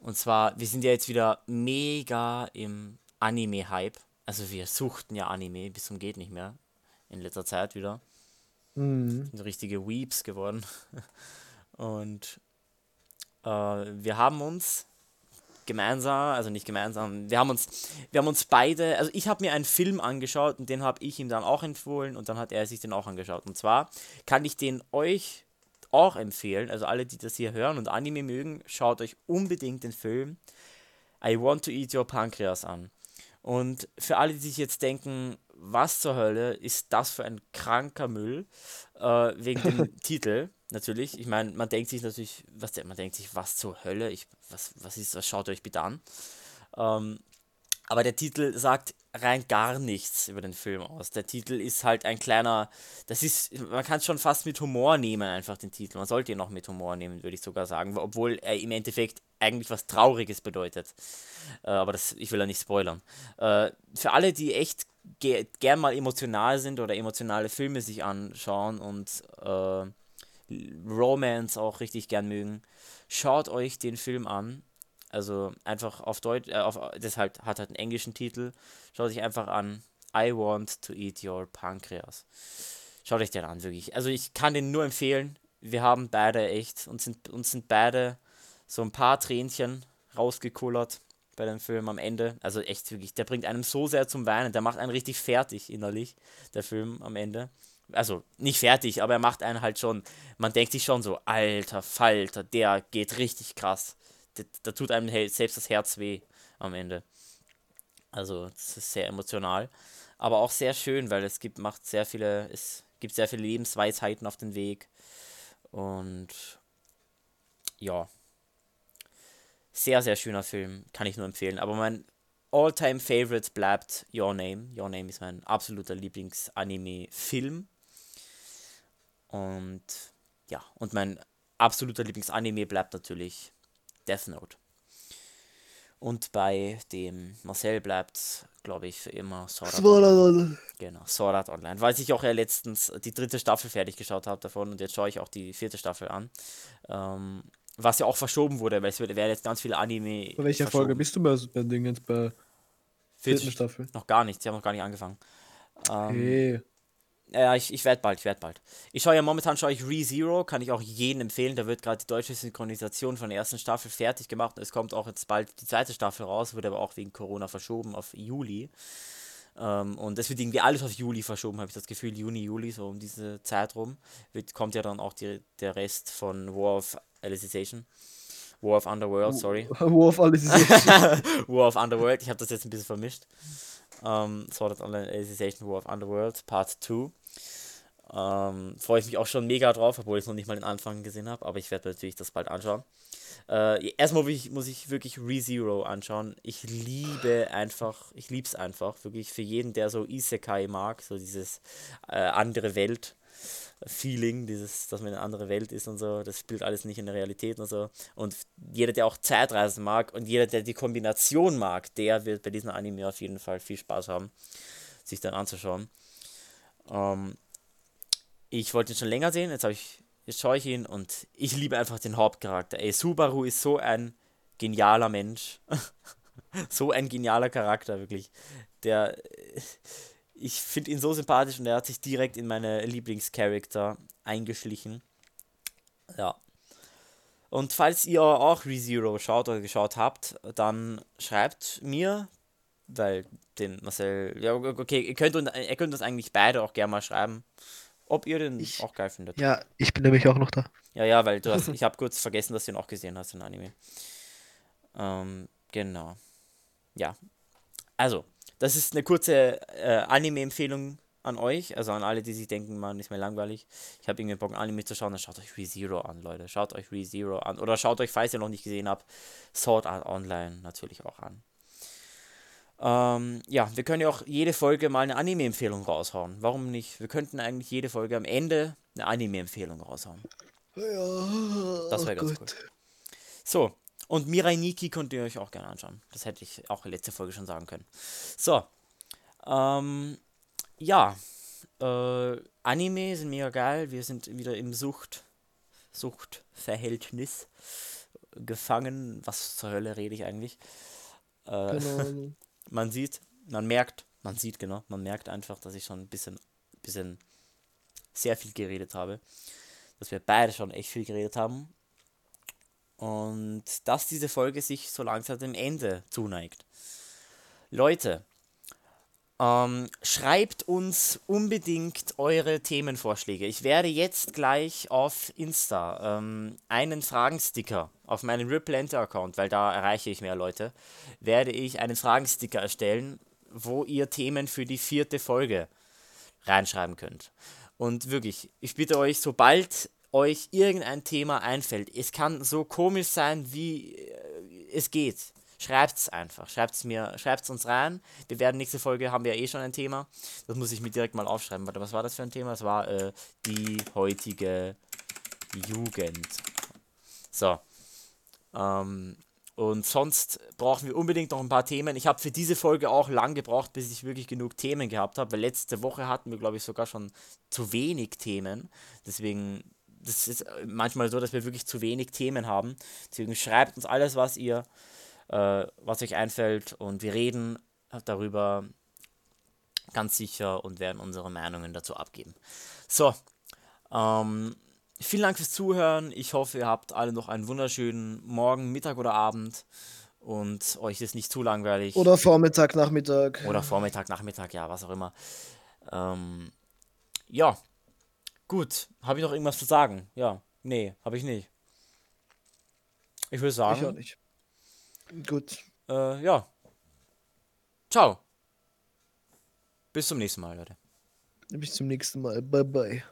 Und zwar, wir sind ja jetzt wieder mega im Anime-Hype. Also wir suchten ja Anime bis zum geht nicht mehr in letzter Zeit wieder. Mhm. Sind richtige Weeps geworden. Und äh, wir haben uns gemeinsam, also nicht gemeinsam, wir haben uns, wir haben uns beide, also ich habe mir einen Film angeschaut und den habe ich ihm dann auch empfohlen und dann hat er sich den auch angeschaut. Und zwar kann ich den euch auch empfehlen, also alle, die das hier hören und Anime mögen, schaut euch unbedingt den Film I Want to Eat Your Pancreas an. Und für alle, die sich jetzt denken, was zur Hölle ist das für ein kranker Müll, äh, wegen dem Titel, natürlich. Ich meine, man denkt sich natürlich, was man denkt sich, was zur Hölle, ich, was, was ist, was schaut euch bitte an. Ähm, aber der Titel sagt rein gar nichts über den Film aus. Der Titel ist halt ein kleiner, das ist, man kann es schon fast mit Humor nehmen, einfach den Titel. Man sollte ihn noch mit Humor nehmen, würde ich sogar sagen, obwohl er im Endeffekt eigentlich was Trauriges bedeutet. Äh, aber das, ich will ja nicht spoilern. Äh, für alle, die echt ge gern mal emotional sind oder emotionale Filme sich anschauen und äh, Romance auch richtig gern mögen, schaut euch den Film an. Also einfach auf Deutsch, äh, auf, das halt, hat halt einen englischen Titel. Schaut euch einfach an. I want to eat your pancreas. Schaut euch den an, wirklich. Also ich kann den nur empfehlen. Wir haben beide echt, uns sind, uns sind beide so ein paar Tränchen rausgekullert bei dem Film am Ende. Also echt wirklich, der bringt einem so sehr zum Weinen. Der macht einen richtig fertig innerlich, der Film am Ende. Also nicht fertig, aber er macht einen halt schon, man denkt sich schon so, alter Falter, der geht richtig krass da tut einem selbst das Herz weh am Ende. Also, das ist sehr emotional. Aber auch sehr schön, weil es gibt, macht sehr viele, es gibt sehr viele Lebensweisheiten auf den Weg. Und ja. Sehr, sehr schöner Film. Kann ich nur empfehlen. Aber mein All-Time Favorite bleibt Your Name. Your Name ist mein absoluter Lieblings-Anime-Film. Und ja, und mein absoluter Lieblings-Anime bleibt natürlich Death Note. Und bei dem Marcel bleibt, glaube ich, für immer Sword Art Online. Genau, Sword Art Online. Weil ich auch ja letztens die dritte Staffel fertig geschaut habe davon und jetzt schaue ich auch die vierte Staffel an. Ähm, was ja auch verschoben wurde, weil es werden jetzt ganz viele Anime. Bei welcher Folge bist du bei, bei Ding jetzt bei vierten Staffel? Noch gar nicht, sie haben noch gar nicht angefangen. Ähm, okay. Ja, ich, ich werde bald, ich werde bald. Ich schaue ja momentan, schaue ich ReZero, kann ich auch jedem empfehlen. Da wird gerade die deutsche Synchronisation von der ersten Staffel fertig gemacht. Es kommt auch jetzt bald die zweite Staffel raus, wird aber auch wegen Corona verschoben auf Juli. Ähm, und es wird irgendwie alles auf Juli verschoben, habe ich das Gefühl. Juni, Juli, so um diese Zeit rum, wird, kommt ja dann auch die, der Rest von War of Alicization. War of Underworld, sorry. War of Alicization. War of Underworld, ich habe das jetzt ein bisschen vermischt. Um, Sword Art Online Alicization War of Underworld Part 2. Ähm, Freue ich mich auch schon mega drauf, obwohl ich noch nicht mal den Anfang gesehen habe, aber ich werde natürlich das bald anschauen. Äh, erstmal muss ich, muss ich wirklich ReZero anschauen. Ich liebe einfach, ich liebe es einfach, wirklich für jeden, der so Isekai mag, so dieses äh, andere Welt. Feeling, dieses, dass man in eine andere Welt ist und so, das spielt alles nicht in der Realität und so. Und jeder, der auch Zeitreisen mag und jeder, der die Kombination mag, der wird bei diesem Anime auf jeden Fall viel Spaß haben, sich dann anzuschauen. Ähm, ich wollte ihn schon länger sehen, jetzt ich, jetzt schaue ich ihn und ich liebe einfach den Hauptcharakter. Ey, Subaru ist so ein genialer Mensch. so ein genialer Charakter, wirklich. Der, ich finde ihn so sympathisch und er hat sich direkt in meine Lieblingscharakter eingeschlichen. Ja. Und falls ihr auch ReZero schaut oder geschaut habt, dann schreibt mir, weil den Marcel, ja, okay, ihr könnt, ihr könnt uns eigentlich beide auch gerne mal schreiben ob ihr den Ich- auch geil findet. Ja, ich bin nämlich auch noch da. Ja, ja, weil du hast, ich habe kurz vergessen, dass du ihn auch gesehen hast, den Anime. Ähm, genau. Ja. Also, das ist eine kurze äh, Anime-Empfehlung an euch, also an alle, die sich denken, man ist mir langweilig. Ich habe irgendwie Bock, ein Anime zu schauen, dann schaut euch ReZero an, Leute. Schaut euch ReZero an. Oder schaut euch, falls ihr noch nicht gesehen habt, Sword Art Online natürlich auch an. Ähm, ja, wir können ja auch jede Folge mal eine Anime-Empfehlung raushauen. Warum nicht? Wir könnten eigentlich jede Folge am Ende eine Anime-Empfehlung raushauen. Ja, Das wäre ganz gut. So, und Mirai Nikki könnt ihr euch auch gerne anschauen. Das hätte ich auch letzte Folge schon sagen können. So, ähm, ja, äh, Anime sind mega geil. Wir sind wieder im Sucht, Suchtverhältnis gefangen. Was zur Hölle rede ich eigentlich? Äh, Ahnung. man sieht, man merkt, man sieht genau, man merkt einfach, dass ich schon ein bisschen, bisschen sehr viel geredet habe. Dass wir beide schon echt viel geredet haben. Und dass diese Folge sich so langsam dem Ende zuneigt. Leute, ähm, schreibt uns unbedingt eure Themenvorschläge. Ich werde jetzt gleich auf Insta ähm, einen Fragensticker auf meinen Riplante-Account, weil da erreiche ich mehr Leute, werde ich einen Fragensticker erstellen, wo ihr Themen für die vierte Folge reinschreiben könnt. Und wirklich, ich bitte euch, sobald euch irgendein Thema einfällt, es kann so komisch sein, wie äh, es geht. Schreibt's einfach. Schreibt's mir, schreibt's uns rein. Wir werden nächste Folge haben wir ja eh schon ein Thema. Das muss ich mir direkt mal aufschreiben. Warte, was war das für ein Thema? Das war äh, die heutige Jugend. So. Ähm, und sonst brauchen wir unbedingt noch ein paar Themen. Ich habe für diese Folge auch lang gebraucht, bis ich wirklich genug Themen gehabt habe, weil letzte Woche hatten wir, glaube ich, sogar schon zu wenig Themen. Deswegen, das ist manchmal so, dass wir wirklich zu wenig Themen haben. Deswegen schreibt uns alles, was ihr, äh, was euch einfällt und wir reden darüber ganz sicher und werden unsere Meinungen dazu abgeben. So, ähm, vielen Dank fürs Zuhören. Ich hoffe, ihr habt alle noch einen wunderschönen Morgen, Mittag oder Abend und euch ist nicht zu langweilig. Oder Vormittag, Nachmittag. Oder Vormittag, Nachmittag, ja, was auch immer. Ähm, ja, gut. Habe ich noch irgendwas zu sagen? Ja, nee, habe ich nicht. Ich würde Ich auch sagen, nicht. Gut. äh, ja. Ciao. Bis zum nächsten Mal, Leute. Bis zum nächsten Mal. Bye bye.